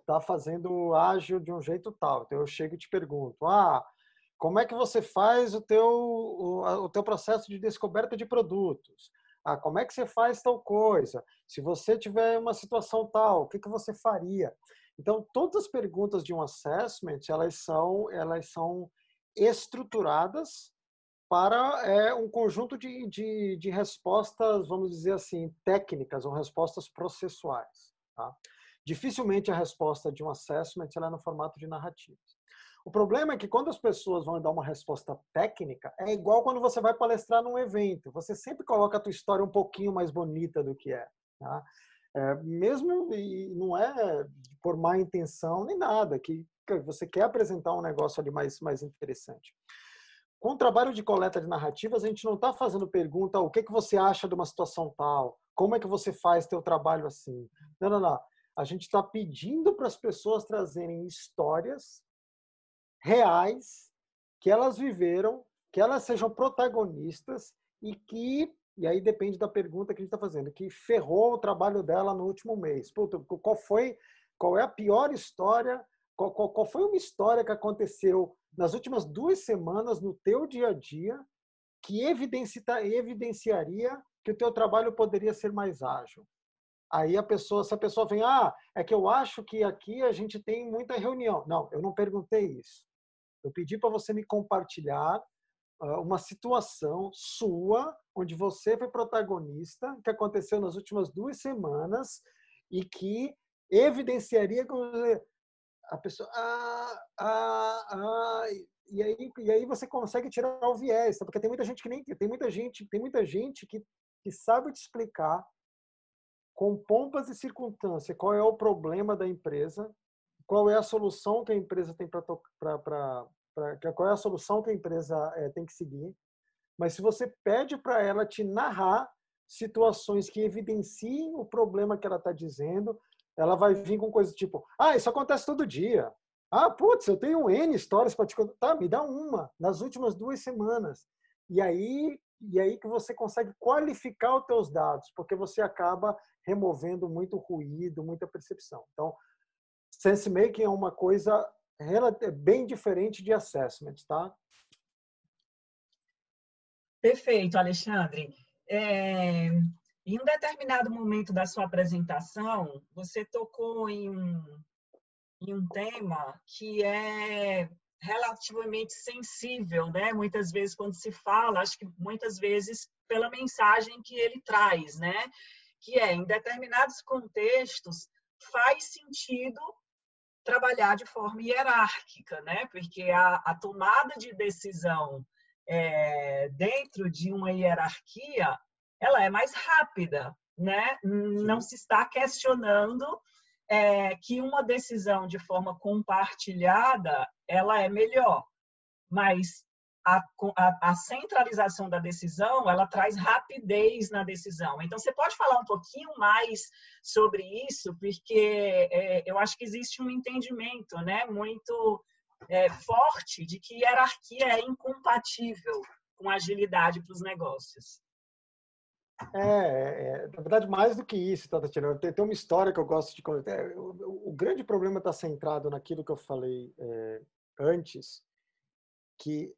está fazendo ágil de um jeito tal. Então eu chego e te pergunto, ah, como é que você faz o teu, o, o teu processo de descoberta de produtos? Ah, como é que você faz tal coisa? Se você tiver uma situação tal, o que, que você faria? Então, todas as perguntas de um assessment, elas são, elas são estruturadas para é, um conjunto de, de, de, respostas, vamos dizer assim, técnicas ou respostas processuais. Tá? Dificilmente a resposta de um assessment ela é no formato de narrativas. O problema é que quando as pessoas vão dar uma resposta técnica, é igual quando você vai palestrar num evento. Você sempre coloca a tua história um pouquinho mais bonita do que é. Tá? é mesmo e não é por má intenção nem nada, que você quer apresentar um negócio ali mais, mais interessante. Com o trabalho de coleta de narrativas, a gente não está fazendo pergunta o que, que você acha de uma situação tal, como é que você faz teu trabalho assim. Não, não, não. A gente está pedindo para as pessoas trazerem histórias reais que elas viveram, que elas sejam protagonistas e que, e aí depende da pergunta que a gente está fazendo, que ferrou o trabalho dela no último mês. Puta, qual foi, qual é a pior história, qual, qual, qual foi uma história que aconteceu nas últimas duas semanas no teu dia a dia que evidencia, evidenciaria que o teu trabalho poderia ser mais ágil. Aí a pessoa, se a pessoa vem, ah, é que eu acho que aqui a gente tem muita reunião. Não, eu não perguntei isso. Eu pedi para você me compartilhar uma situação sua, onde você foi protagonista, que aconteceu nas últimas duas semanas e que evidenciaria a pessoa. Ah, ah, ah, e aí, e aí você consegue tirar o viés, tá? porque tem muita gente que nem tem muita gente, tem muita gente que, que sabe te explicar com pompas e circunstâncias qual é o problema da empresa, qual é a solução que a empresa tem para qual é a solução que a empresa é, tem que seguir. Mas se você pede para ela te narrar situações que evidenciem o problema que ela está dizendo, ela vai vir com coisas tipo: ah, isso acontece todo dia. Ah, putz, eu tenho N histórias para te contar. Tá, me dá uma nas últimas duas semanas. E aí, e aí que você consegue qualificar os teus dados, porque você acaba removendo muito ruído, muita percepção. Então, sense making é uma coisa bem diferente de assessment, tá? Perfeito, Alexandre. É... Em um determinado momento da sua apresentação, você tocou em um, em um tema que é relativamente sensível, né? Muitas vezes quando se fala, acho que muitas vezes pela mensagem que ele traz, né? Que é em determinados contextos faz sentido trabalhar de forma hierárquica, né? Porque a, a tomada de decisão é, dentro de uma hierarquia, ela é mais rápida, né? Não se está questionando é, que uma decisão de forma compartilhada ela é melhor, mas a, a, a, centralização da decisão ela traz rapidez na decisão. Então você pode falar um pouquinho mais sobre isso, porque é, eu acho que existe um entendimento, né, muito é, forte de que hierarquia é incompatível com agilidade para os negócios. É, é, na verdade, mais do que isso, tá, Tatiana? Tem, tem uma história que eu gosto de contar. É, o, o, grande problema está centrado naquilo que eu falei é, antes, que,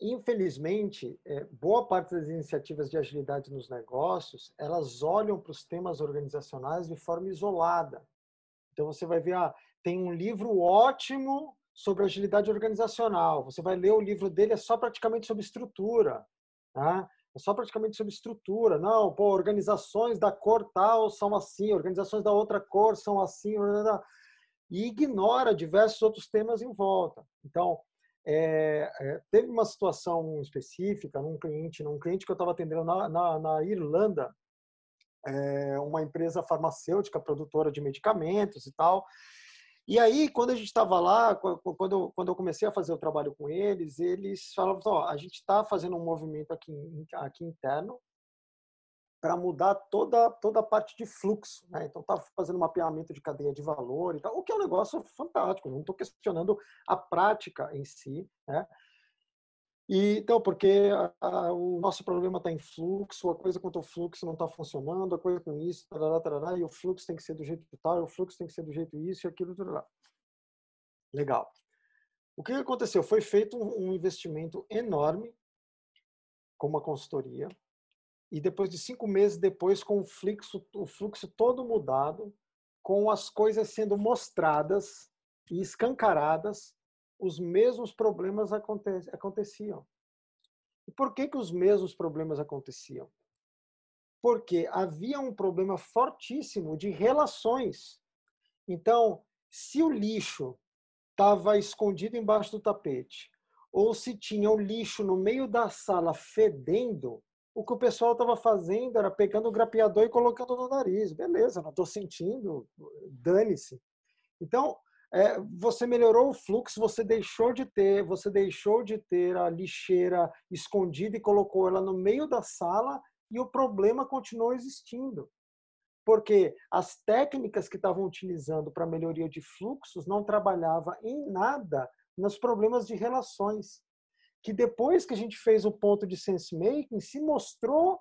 infelizmente, é, boa parte das iniciativas de agilidade nos negócios, elas olham para os temas organizacionais de forma isolada. Então, você vai ver, ah, tem um livro ótimo sobre agilidade organizacional. Você vai ler o livro dele, é só praticamente sobre estrutura. Tá? é só praticamente sobre estrutura. Não, pô, organizações da cor tal são assim, organizações da outra cor são assim, e ignora diversos outros temas em volta. Então, é, é, teve uma situação específica num cliente, num cliente que eu estava atendendo na, na, na Irlanda, é, uma empresa farmacêutica produtora de medicamentos e tal, e aí, quando a gente estava lá, quando, quando eu comecei a fazer o trabalho com eles, eles falavam: ó, a gente está fazendo um movimento aqui, aqui interno para mudar toda, toda a parte de fluxo. Né? Então, está fazendo mapeamento de cadeia de valor e tal, o que é um negócio fantástico. Não estou questionando a prática em si, né? E, então, porque a, a, o nosso problema está em fluxo, a coisa quanto ao fluxo não está funcionando, a coisa com isso, tarará, tarará, e o fluxo tem que ser do jeito tal, o fluxo tem que ser do jeito isso e aquilo, tarará. Legal. O que aconteceu? Foi feito um investimento enorme com uma consultoria, e depois de cinco meses depois, com o fluxo, o fluxo todo mudado, com as coisas sendo mostradas e escancaradas os mesmos problemas aconte aconteciam. E por que, que os mesmos problemas aconteciam? Porque havia um problema fortíssimo de relações. Então, se o lixo estava escondido embaixo do tapete, ou se tinha o lixo no meio da sala fedendo, o que o pessoal estava fazendo era pegando o grapeador e colocando no nariz. Beleza, não estou sentindo, dane-se. Então, é, você melhorou o fluxo, você deixou de ter, você deixou de ter a lixeira escondida e colocou ela no meio da sala e o problema continuou existindo. Porque as técnicas que estavam utilizando para melhoria de fluxos não trabalhava em nada nos problemas de relações. Que depois que a gente fez o ponto de sense making, se mostrou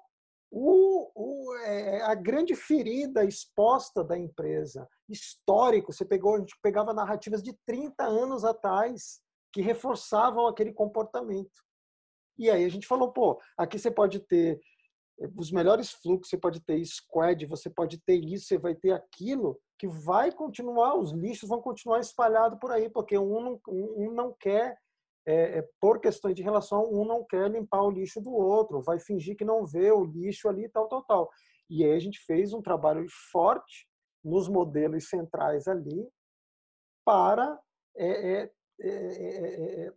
o, o, é, a grande ferida exposta da empresa, histórico. Você pegou, a gente pegava narrativas de 30 anos atrás que reforçavam aquele comportamento. E aí a gente falou, pô, aqui você pode ter eh, os melhores fluxos, você pode ter squad, você pode ter isso, você vai ter aquilo, que vai continuar, os lixos vão continuar espalhados por aí, porque um não, um não quer é, é, por questões de relação, um não quer limpar o lixo do outro, vai fingir que não vê o lixo ali, tal, tal, tal. E aí a gente fez um trabalho forte nos modelos centrais ali para é, é, é, é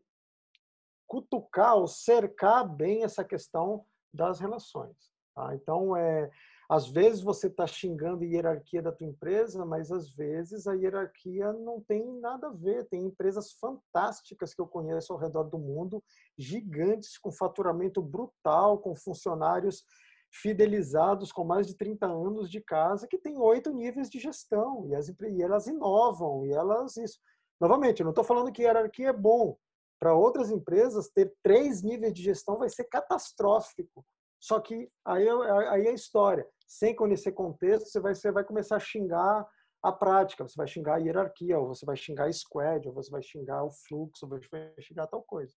cutucar ou cercar bem essa questão das relações. Tá? Então, é, às vezes você está xingando a hierarquia da tua empresa, mas às vezes a hierarquia não tem nada a ver. Tem empresas fantásticas que eu conheço ao redor do mundo, gigantes, com faturamento brutal, com funcionários fidelizados com mais de 30 anos de casa, que tem oito níveis de gestão, e, as, e elas inovam, e elas isso. Novamente, eu não estou falando que hierarquia é bom. Para outras empresas, ter três níveis de gestão vai ser catastrófico. Só que aí, é, aí é a história. Sem conhecer contexto, você vai, você vai começar a xingar a prática, você vai xingar a hierarquia, ou você vai xingar a squad, ou você vai xingar o fluxo, ou você vai xingar tal coisa.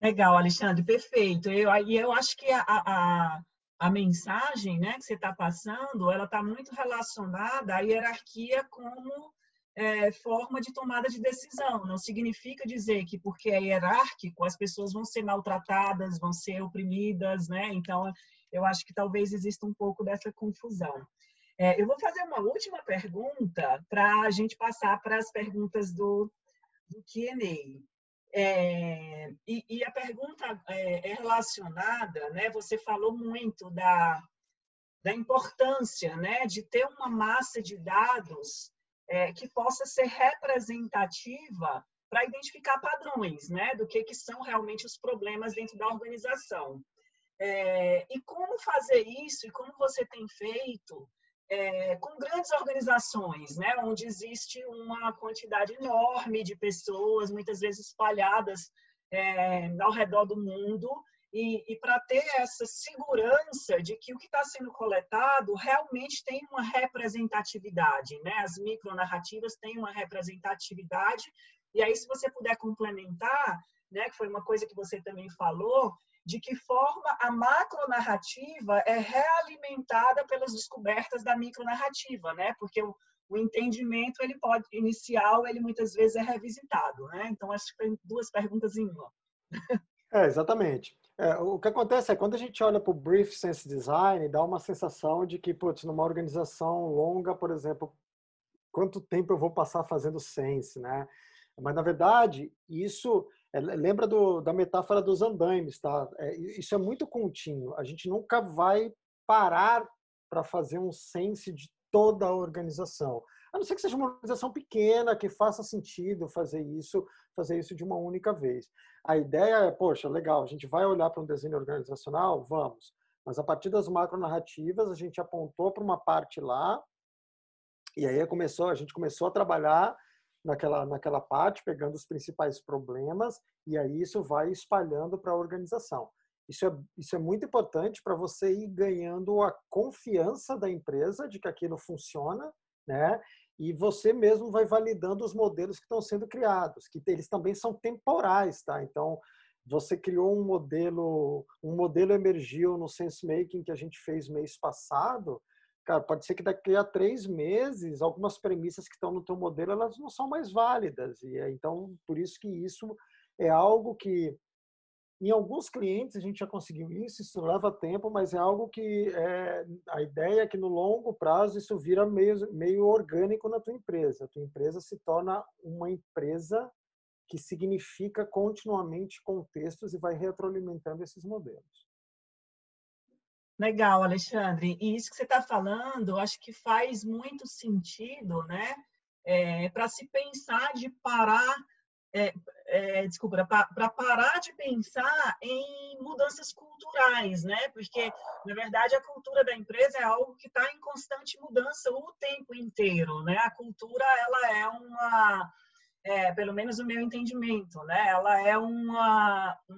Legal, Alexandre, perfeito. Eu, eu acho que a, a, a mensagem né, que você está passando, ela está muito relacionada à hierarquia como é, forma de tomada de decisão. Não significa dizer que porque é hierárquico as pessoas vão ser maltratadas, vão ser oprimidas, né? Então, eu acho que talvez exista um pouco dessa confusão. É, eu vou fazer uma última pergunta para a gente passar para as perguntas do, do Q&A. É, e, e, a pergunta é, é, relacionada, né? Você falou muito da, da importância, né, de ter uma massa de dados é, que possa ser representativa para identificar padrões, né, do que que são realmente os problemas dentro da organização. É, e como fazer isso e como você tem feito é, com grandes organizações, né, onde existe uma quantidade enorme de pessoas, muitas vezes espalhadas é, ao redor do mundo, e, e para ter essa segurança de que o que está sendo coletado realmente tem uma representatividade, né? As micronarrativas têm uma representatividade, e aí se você puder complementar, né, que foi uma coisa que você também falou, de que forma a macronarrativa é realimentada pelas descobertas da micronarrativa, né? Porque o, o entendimento ele pode inicial ele muitas vezes é revisitado, né? Então acho que duas perguntas em uma. É, exatamente. É, o que acontece é quando a gente olha para o Brief Sense Design, dá uma sensação de que, putz, numa organização longa, por exemplo, quanto tempo eu vou passar fazendo Sense, né? Mas, na verdade, isso é, lembra do, da metáfora dos andaimes, tá? É, isso é muito contínuo. A gente nunca vai parar para fazer um sense de toda a organização. A não ser que seja uma organização pequena, que faça sentido fazer isso, fazer isso de uma única vez. A ideia é, poxa, legal, a gente vai olhar para um desenho organizacional? Vamos. Mas a partir das macronarrativas, a gente apontou para uma parte lá, e aí começou, a gente começou a trabalhar naquela, naquela parte, pegando os principais problemas, e aí isso vai espalhando para a organização. Isso é, isso é muito importante para você ir ganhando a confiança da empresa de que aquilo funciona, né? E você mesmo vai validando os modelos que estão sendo criados, que eles também são temporais, tá? Então, você criou um modelo, um modelo emergiu no sense making que a gente fez mês passado, cara, pode ser que daqui a três meses algumas premissas que estão no teu modelo elas não são mais válidas e então por isso que isso é algo que em alguns clientes a gente já conseguiu isso, isso leva tempo, mas é algo que é, a ideia é que no longo prazo isso vira meio, meio orgânico na tua empresa. A tua empresa se torna uma empresa que significa continuamente contextos e vai retroalimentando esses modelos. Legal, Alexandre. E isso que você está falando, acho que faz muito sentido, né? É, para se pensar de parar, é, é, desculpa, para parar de pensar em mudanças culturais, né? Porque, na verdade, a cultura da empresa é algo que está em constante mudança o tempo inteiro, né? A cultura, ela é uma... É, pelo menos o meu entendimento, né? Ela é uma, um,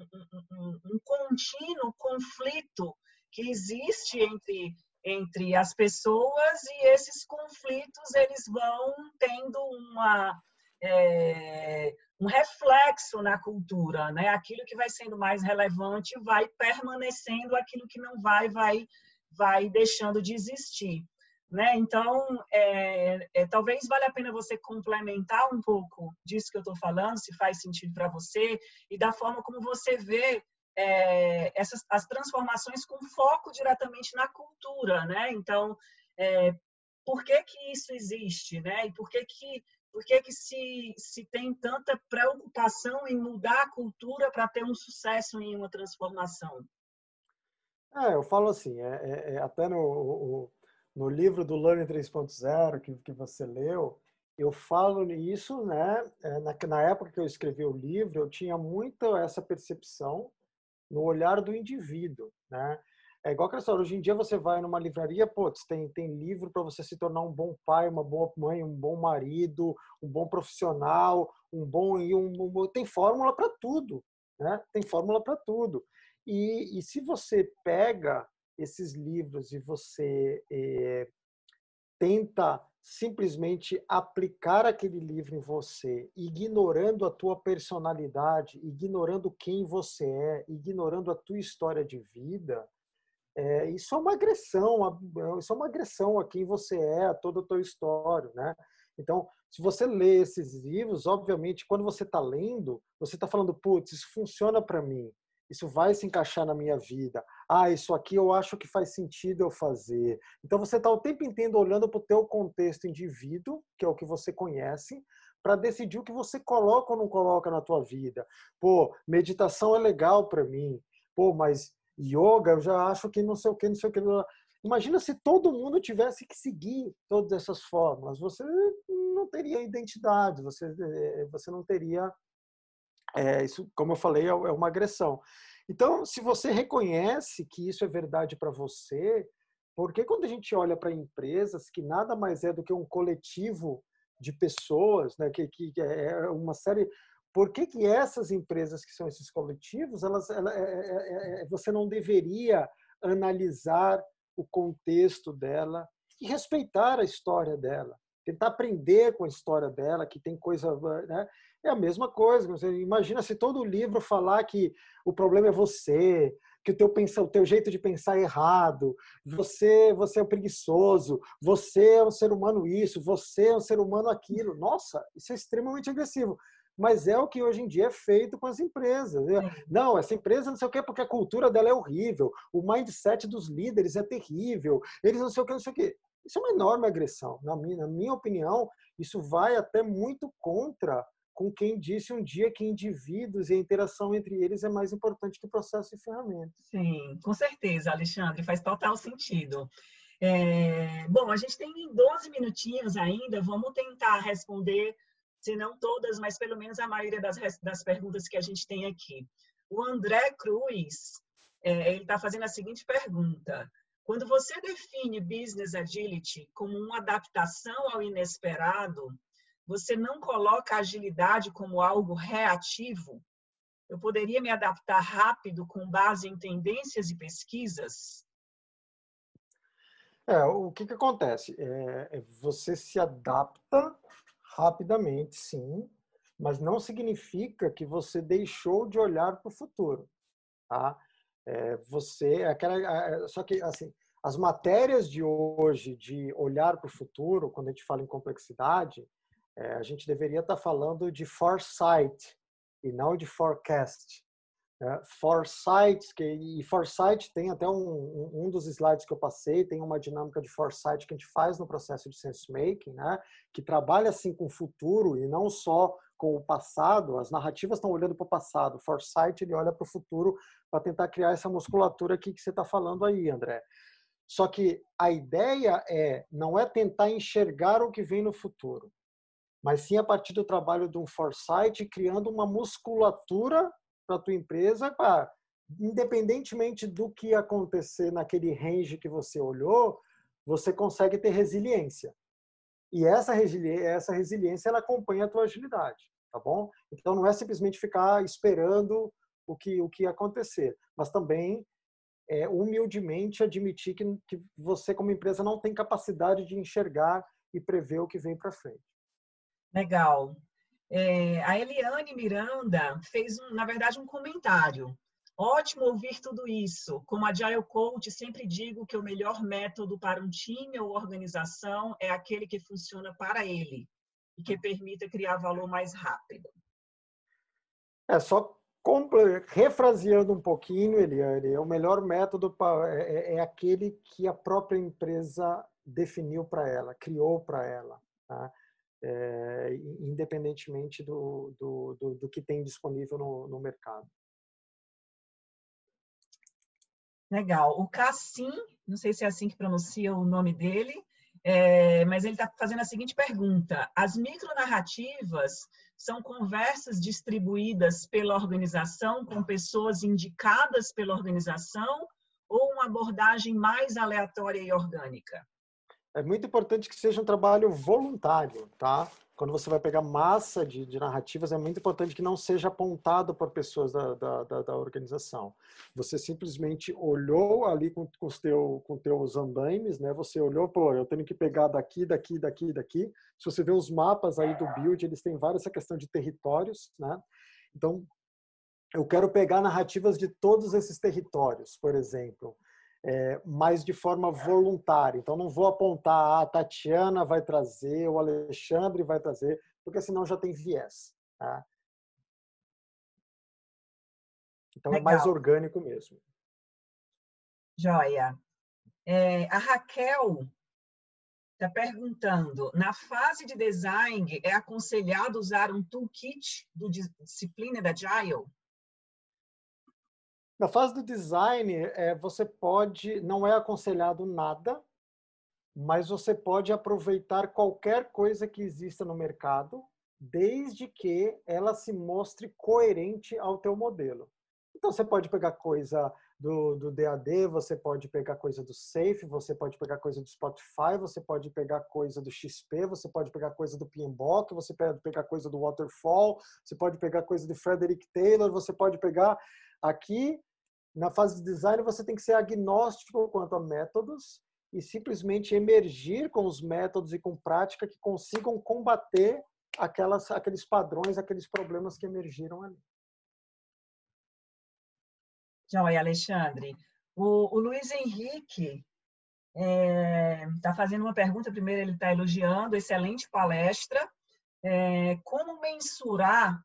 um, um contínuo conflito que existe entre entre as pessoas e esses conflitos eles vão tendo uma é, um reflexo na cultura, né? Aquilo que vai sendo mais relevante vai permanecendo, aquilo que não vai vai vai deixando de existir, né? Então, é, é, talvez valha a pena você complementar um pouco disso que eu estou falando, se faz sentido para você e da forma como você vê é, essas as transformações com foco diretamente na cultura, né? Então, é, por que que isso existe, né? E por que que por que que se, se tem tanta preocupação em mudar a cultura para ter um sucesso em uma transformação? É, eu falo assim, é, é, é até no, no livro do Learning 3.0 que, que você leu, eu falo nisso, né? É, na, na época que eu escrevi o livro, eu tinha muito essa percepção no olhar do indivíduo, né? É igual que hoje em dia você vai numa livraria, putz, tem, tem livro para você se tornar um bom pai, uma boa mãe, um bom marido, um bom profissional, um bom e um, um, tem fórmula para tudo, né? Tem fórmula para tudo. E, e se você pega esses livros e você é, tenta simplesmente aplicar aquele livro em você, ignorando a tua personalidade, ignorando quem você é, ignorando a tua história de vida, é, isso é uma agressão, isso é uma agressão a quem você é, a toda a tua história, né? Então, se você lê esses livros, obviamente, quando você está lendo, você está falando, putz, isso funciona para mim, isso vai se encaixar na minha vida. Ah, isso aqui eu acho que faz sentido eu fazer. Então, você está o tempo inteiro olhando para o teu contexto indivíduo, que é o que você conhece, para decidir o que você coloca ou não coloca na tua vida. Pô, meditação é legal para mim. Pô, mas yoga eu já acho que não sei o que, não sei o que. Imagina se todo mundo tivesse que seguir todas essas fórmulas. Você não teria identidade, você, eh, você não teria. É, isso, como eu falei, é, é uma agressão. Então, se você reconhece que isso é verdade para você, porque quando a gente olha para empresas que nada mais é do que um coletivo de pessoas, né, que, que é uma série por que, que essas empresas que são esses coletivos, elas, ela, é, é, é, você não deveria analisar o contexto dela e respeitar a história dela, tentar aprender com a história dela, que tem coisa, né? É a mesma coisa. Você imagina se todo livro falar que o problema é você, que o teu pensa, o teu jeito de pensar é errado, você, você é preguiçoso, você é um ser humano isso, você é um ser humano aquilo. Nossa, isso é extremamente agressivo mas é o que hoje em dia é feito com as empresas. Não, essa empresa não sei o quê, porque a cultura dela é horrível, o mindset dos líderes é terrível, eles não sei o quê, não sei o quê. Isso é uma enorme agressão. Na minha, na minha opinião, isso vai até muito contra com quem disse um dia que indivíduos e a interação entre eles é mais importante que processo e ferramentas. Sim, com certeza, Alexandre, faz total sentido. É, bom, a gente tem 12 minutinhos ainda, vamos tentar responder se não todas, mas pelo menos a maioria das, das perguntas que a gente tem aqui. O André Cruz, é, ele está fazendo a seguinte pergunta. Quando você define Business Agility como uma adaptação ao inesperado, você não coloca a agilidade como algo reativo? Eu poderia me adaptar rápido com base em tendências e pesquisas? É, o que, que acontece? É, é você se adapta rapidamente, sim, mas não significa que você deixou de olhar para o futuro, tá? É, você, é aquela, só que assim, as matérias de hoje de olhar para o futuro, quando a gente fala em complexidade, é, a gente deveria estar tá falando de foresight e não de forecast. É, foresight, que, e foresight tem até um, um dos slides que eu passei, tem uma dinâmica de foresight que a gente faz no processo de sense making, né? que trabalha assim com o futuro e não só com o passado. As narrativas estão olhando para o passado, foresight ele olha para o futuro para tentar criar essa musculatura aqui que você está falando aí, André. Só que a ideia é não é tentar enxergar o que vem no futuro, mas sim a partir do trabalho de um foresight criando uma musculatura para a tua empresa, para independentemente do que acontecer naquele range que você olhou, você consegue ter resiliência. E essa resiliência, essa resiliência ela acompanha a tua agilidade, tá bom? Então não é simplesmente ficar esperando o que o que acontecer, mas também é, humildemente admitir que, que você como empresa não tem capacidade de enxergar e prever o que vem para frente. Legal. É, a Eliane Miranda fez, um, na verdade, um comentário. Ótimo ouvir tudo isso. Como Agile Coach, sempre digo que o melhor método para um time ou organização é aquele que funciona para ele e que permita criar valor mais rápido. É só refraseando um pouquinho, Eliane, o melhor método é, é, é aquele que a própria empresa definiu para ela, criou para ela. Tá? É, independentemente do, do, do, do, que tem disponível no, no mercado. Legal. O Cassim, não sei se é assim que pronuncia o nome dele, é, mas ele está fazendo a seguinte pergunta: as micronarrativas são conversas distribuídas pela organização com pessoas indicadas pela organização ou uma abordagem mais aleatória e orgânica? É muito importante que seja um trabalho voluntário, tá? Quando você vai pegar massa de, de narrativas, é muito importante que não seja apontado por pessoas da, da, da, da organização. Você simplesmente olhou ali com, com, os teu, com teus andaimes, né? Você olhou, pô, eu tenho que pegar daqui, daqui, daqui, daqui. Se você vê os mapas aí do build, eles têm várias essa questão de territórios, né? Então, eu quero pegar narrativas de todos esses territórios, por exemplo. É, mas de forma voluntária. Então, não vou apontar ah, a Tatiana vai trazer, o Alexandre vai trazer, porque senão já tem viés. Tá? Então, Legal. é mais orgânico mesmo. Joia. É, a Raquel está perguntando: na fase de design, é aconselhado usar um toolkit do disciplina da Agile? Na fase do design, é, você pode, não é aconselhado nada, mas você pode aproveitar qualquer coisa que exista no mercado, desde que ela se mostre coerente ao teu modelo. Então, você pode pegar coisa do, do DAD, você pode pegar coisa do Safe, você pode pegar coisa do Spotify, você pode pegar coisa do XP, você pode pegar coisa do PMBOK, você pode pegar coisa do Waterfall, você pode pegar coisa de Frederick Taylor, você pode pegar Aqui, na fase de design, você tem que ser agnóstico quanto a métodos e simplesmente emergir com os métodos e com prática que consigam combater aquelas, aqueles padrões, aqueles problemas que emergiram ali. Joia, Alexandre. O, o Luiz Henrique está é, tá fazendo uma pergunta. Primeiro, ele está elogiando, excelente palestra. É, como mensurar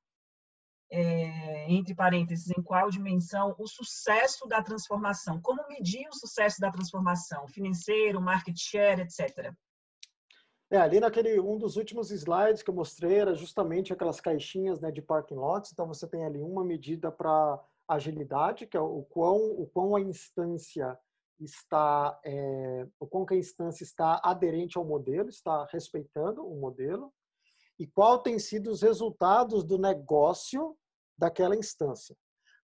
é, entre parênteses, em qual dimensão o sucesso da transformação? Como medir o sucesso da transformação? Financeiro, market share, etc. É, ali naquele um dos últimos slides que eu mostrei era justamente aquelas caixinhas né, de parking lots. Então você tem ali uma medida para agilidade, que é o quão, o quão a instância está, é, o quão que a instância está aderente ao modelo, está respeitando o modelo e qual tem sido os resultados do negócio daquela instância.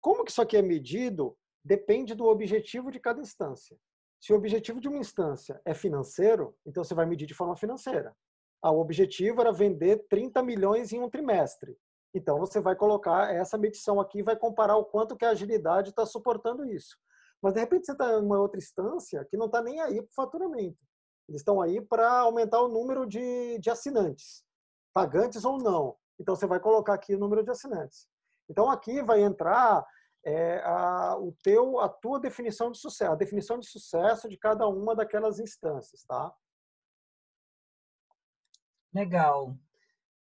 Como que isso aqui é medido? Depende do objetivo de cada instância. Se o objetivo de uma instância é financeiro, então você vai medir de forma financeira. Ah, o objetivo era vender 30 milhões em um trimestre. Então você vai colocar essa medição aqui e vai comparar o quanto que a agilidade está suportando isso. Mas de repente você está em uma outra instância que não está nem aí para o faturamento. Eles estão aí para aumentar o número de, de assinantes pagantes ou não. Então, você vai colocar aqui o número de assinantes. Então, aqui vai entrar é, a, o teu, a tua definição de sucesso, a definição de sucesso de cada uma daquelas instâncias, tá? Legal.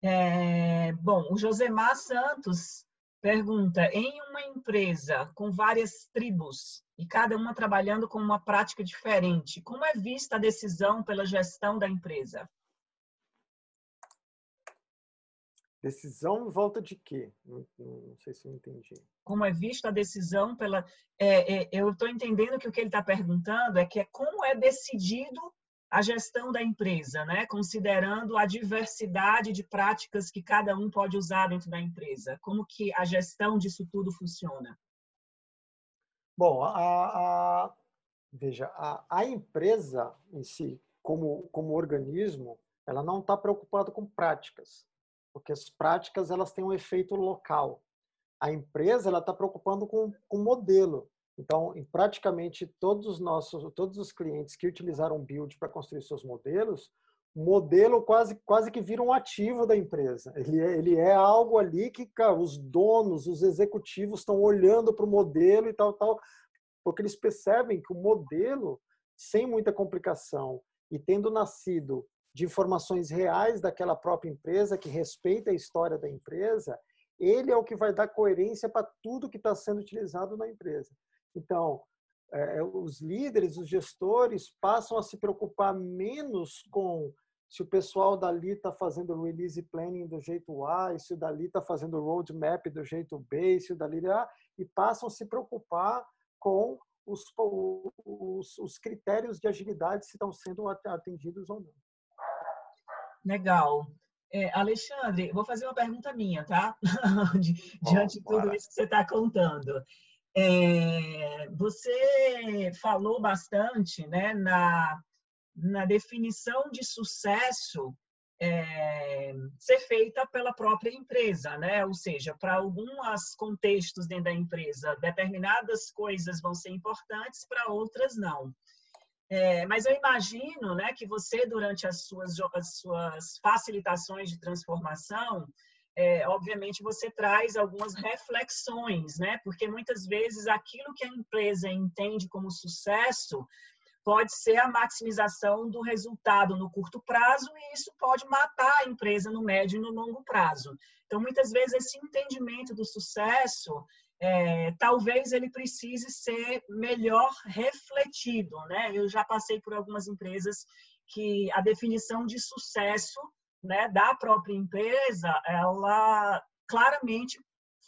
É, bom, o Josemar Santos pergunta: em uma empresa com várias tribos e cada uma trabalhando com uma prática diferente, como é vista a decisão pela gestão da empresa? Decisão em volta de quê? Não, não, sei se eu entendi. Como é vista a decisão pela. É, é, eu estou entendendo que o que ele está perguntando é que é como é decidido a gestão da empresa, né? considerando a diversidade de práticas que cada um pode usar dentro da empresa. Como que a gestão disso tudo funciona? Bom, a, a veja, a, a empresa em si, como, como organismo, ela não está preocupada com práticas porque as práticas elas têm um efeito local. A empresa ela está preocupando com o modelo. Então, em praticamente todos os nossos, todos os clientes que utilizaram Build para construir seus modelos, o modelo quase quase que vira um ativo da empresa. Ele é, ele é algo ali que cara, os donos, os executivos estão olhando para o modelo e tal tal, porque eles percebem que o modelo sem muita complicação e tendo nascido de informações reais daquela própria empresa, que respeita a história da empresa, ele é o que vai dar coerência para tudo que está sendo utilizado na empresa. Então, é, é, os líderes, os gestores passam a se preocupar menos com se o pessoal dali está fazendo release planning do jeito A, se o dali está fazendo roadmap do jeito B, se o dali A, e passam a se preocupar com os, os, os critérios de agilidade se estão sendo atendidos ou não. Legal. É, Alexandre, vou fazer uma pergunta minha, tá? Diante de tudo isso que você está contando. É, você falou bastante né, na, na definição de sucesso é, ser feita pela própria empresa, né? Ou seja, para alguns contextos dentro da empresa, determinadas coisas vão ser importantes, para outras não. É, mas eu imagino né, que você, durante as suas, as suas facilitações de transformação, é, obviamente você traz algumas reflexões, né? Porque muitas vezes aquilo que a empresa entende como sucesso pode ser a maximização do resultado no curto prazo e isso pode matar a empresa no médio e no longo prazo. Então, muitas vezes esse entendimento do sucesso é, talvez ele precise ser melhor refletido, né? Eu já passei por algumas empresas que a definição de sucesso né, da própria empresa, ela claramente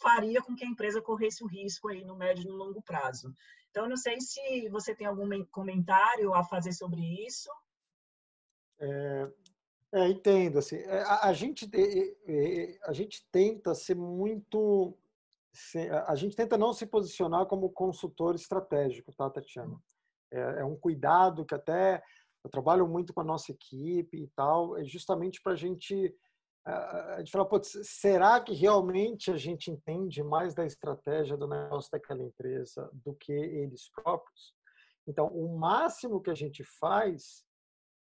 faria com que a empresa corresse o risco aí no médio e no longo prazo. Então, não sei se você tem algum comentário a fazer sobre isso. É, é entendo. Assim, é, a, a, gente, a gente tenta ser muito... A gente tenta não se posicionar como consultor estratégico, tá, Tatiana? É, é um cuidado que até eu trabalho muito com a nossa equipe e tal, é justamente para a gente a gente fala, será que realmente a gente entende mais da estratégia do negócio daquela empresa do que eles próprios? Então, o máximo que a gente faz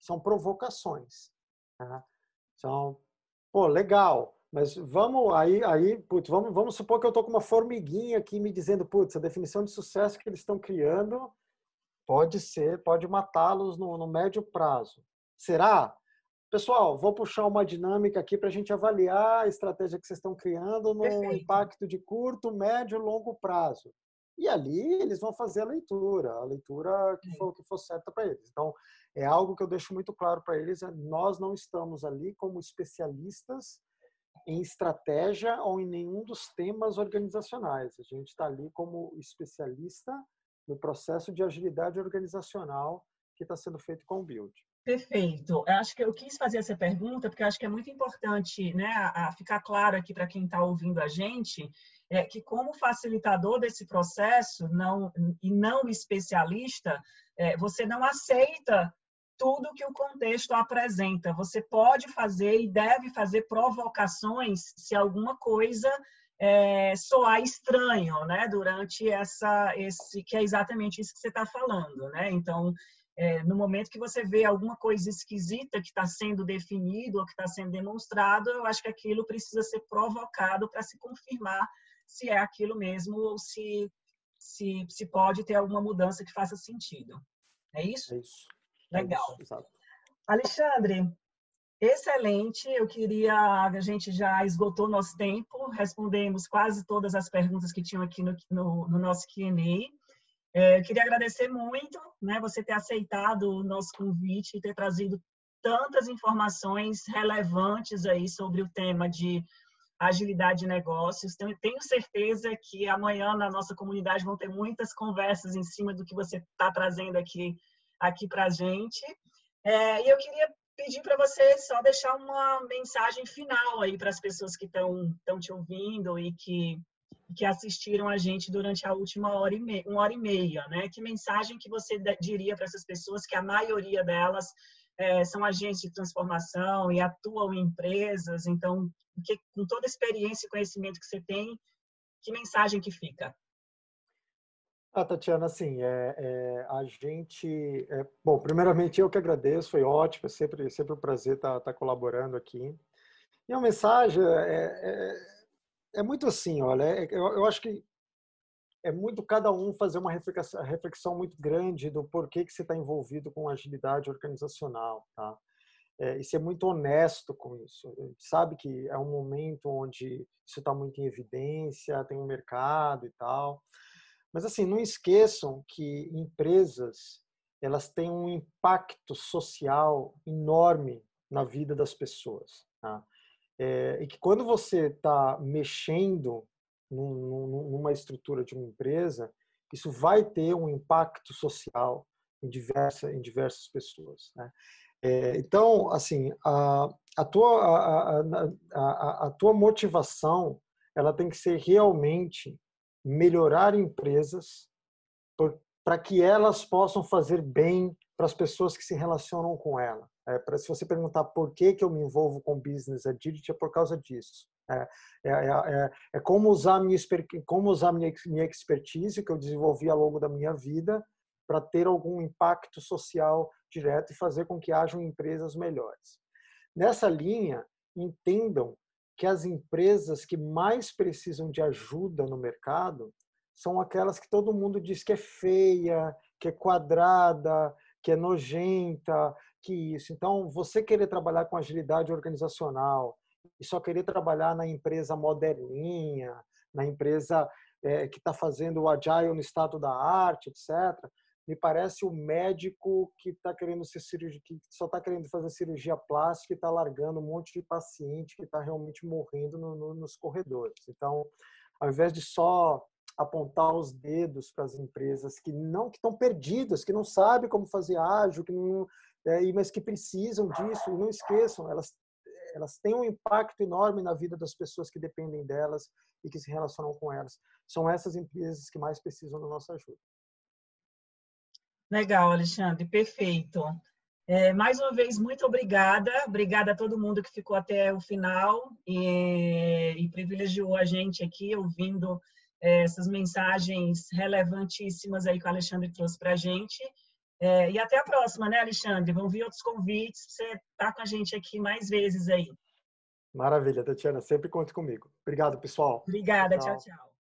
são provocações. Tá? São, pô, legal, mas vamos aí, aí putz, vamos, vamos supor que eu estou com uma formiguinha aqui me dizendo, putz, a definição de sucesso que eles estão criando pode ser, pode matá-los no, no médio prazo. Será? Pessoal, vou puxar uma dinâmica aqui para a gente avaliar a estratégia que vocês estão criando no Perfeito. impacto de curto, médio e longo prazo. E ali eles vão fazer a leitura, a leitura que for, que for certa para eles. Então, é algo que eu deixo muito claro para eles: é, nós não estamos ali como especialistas em estratégia ou em nenhum dos temas organizacionais. A gente está ali como especialista no processo de agilidade organizacional que está sendo feito com o Build. Perfeito. Eu acho que eu quis fazer essa pergunta porque acho que é muito importante, né, a, ficar claro aqui para quem está ouvindo a gente, é que como facilitador desse processo, não e não especialista, é, você não aceita tudo que o contexto apresenta. Você pode fazer e deve fazer provocações se alguma coisa é, soar estranho, né? Durante essa, esse que é exatamente isso que você está falando, né? Então é, no momento que você vê alguma coisa esquisita que está sendo definido ou que está sendo demonstrado, eu acho que aquilo precisa ser provocado para se confirmar se é aquilo mesmo ou se, se, se pode ter alguma mudança que faça sentido. É isso? É isso. Legal. Alexandre, excelente. Eu queria. A gente já esgotou nosso tempo, respondemos quase todas as perguntas que tinham aqui no, no, no nosso QA. É, eu queria agradecer muito né, você ter aceitado o nosso convite e ter trazido tantas informações relevantes aí sobre o tema de agilidade de negócios. Então, tenho certeza que amanhã na nossa comunidade vão ter muitas conversas em cima do que você está trazendo aqui, aqui para a gente. É, e eu queria pedir para você só deixar uma mensagem final aí para as pessoas que estão te ouvindo e que que assistiram a gente durante a última hora e meia, uma hora e meia, né? Que mensagem que você diria para essas pessoas que a maioria delas é, são agentes de transformação e atuam em empresas, então, que, com toda a experiência e conhecimento que você tem, que mensagem que fica? Ah, Tatiana, assim, é, é a gente... É, bom, primeiramente, eu que agradeço, foi ótimo, é sempre, sempre um prazer estar, tá, tá colaborando aqui. E a mensagem é, é é muito assim, olha, é, eu, eu acho que é muito cada um fazer uma reflexão, reflexão muito grande do porquê que você está envolvido com agilidade organizacional, tá? É, e ser muito honesto com isso. Sabe que é um momento onde isso está muito em evidência, tem um mercado e tal. Mas assim, não esqueçam que empresas elas têm um impacto social enorme na vida das pessoas. Tá? É, e que quando você está mexendo num, numa estrutura de uma empresa, isso vai ter um impacto social em, diversa, em diversas pessoas. Né? É, então, assim, a, a, tua, a, a, a tua motivação ela tem que ser realmente melhorar empresas para que elas possam fazer bem para as pessoas que se relacionam com ela. É, para se você perguntar por que, que eu me envolvo com business agility, é por causa disso. É, é, é, é, é como usar minha como usar minha, minha expertise que eu desenvolvi ao longo da minha vida para ter algum impacto social direto e fazer com que hajam empresas melhores. Nessa linha, entendam que as empresas que mais precisam de ajuda no mercado são aquelas que todo mundo diz que é feia, que é quadrada, que é nojenta, que isso. Então, você querer trabalhar com agilidade organizacional e só querer trabalhar na empresa moderninha, na empresa é, que está fazendo o agile no estado da arte, etc., me parece o médico que está querendo ser cirurgia, que só está querendo fazer cirurgia plástica e está largando um monte de paciente que está realmente morrendo no, no, nos corredores. Então, ao invés de só apontar os dedos para as empresas que não que estão perdidas, que não sabem como fazer ágil, que não, é, mas que precisam disso. Não esqueçam, elas elas têm um impacto enorme na vida das pessoas que dependem delas e que se relacionam com elas. São essas empresas que mais precisam da nossa ajuda. Legal, Alexandre, perfeito. É, mais uma vez, muito obrigada. Obrigada a todo mundo que ficou até o final e, e privilegiou a gente aqui ouvindo é, essas mensagens relevantíssimas aí que o Alexandre trouxe para a gente. É, e até a próxima, né, Alexandre? Vão vir outros convites para você estar tá com a gente aqui mais vezes aí. Maravilha, Tatiana. Sempre conte comigo. Obrigado, pessoal. Obrigada. tchau. tchau. tchau.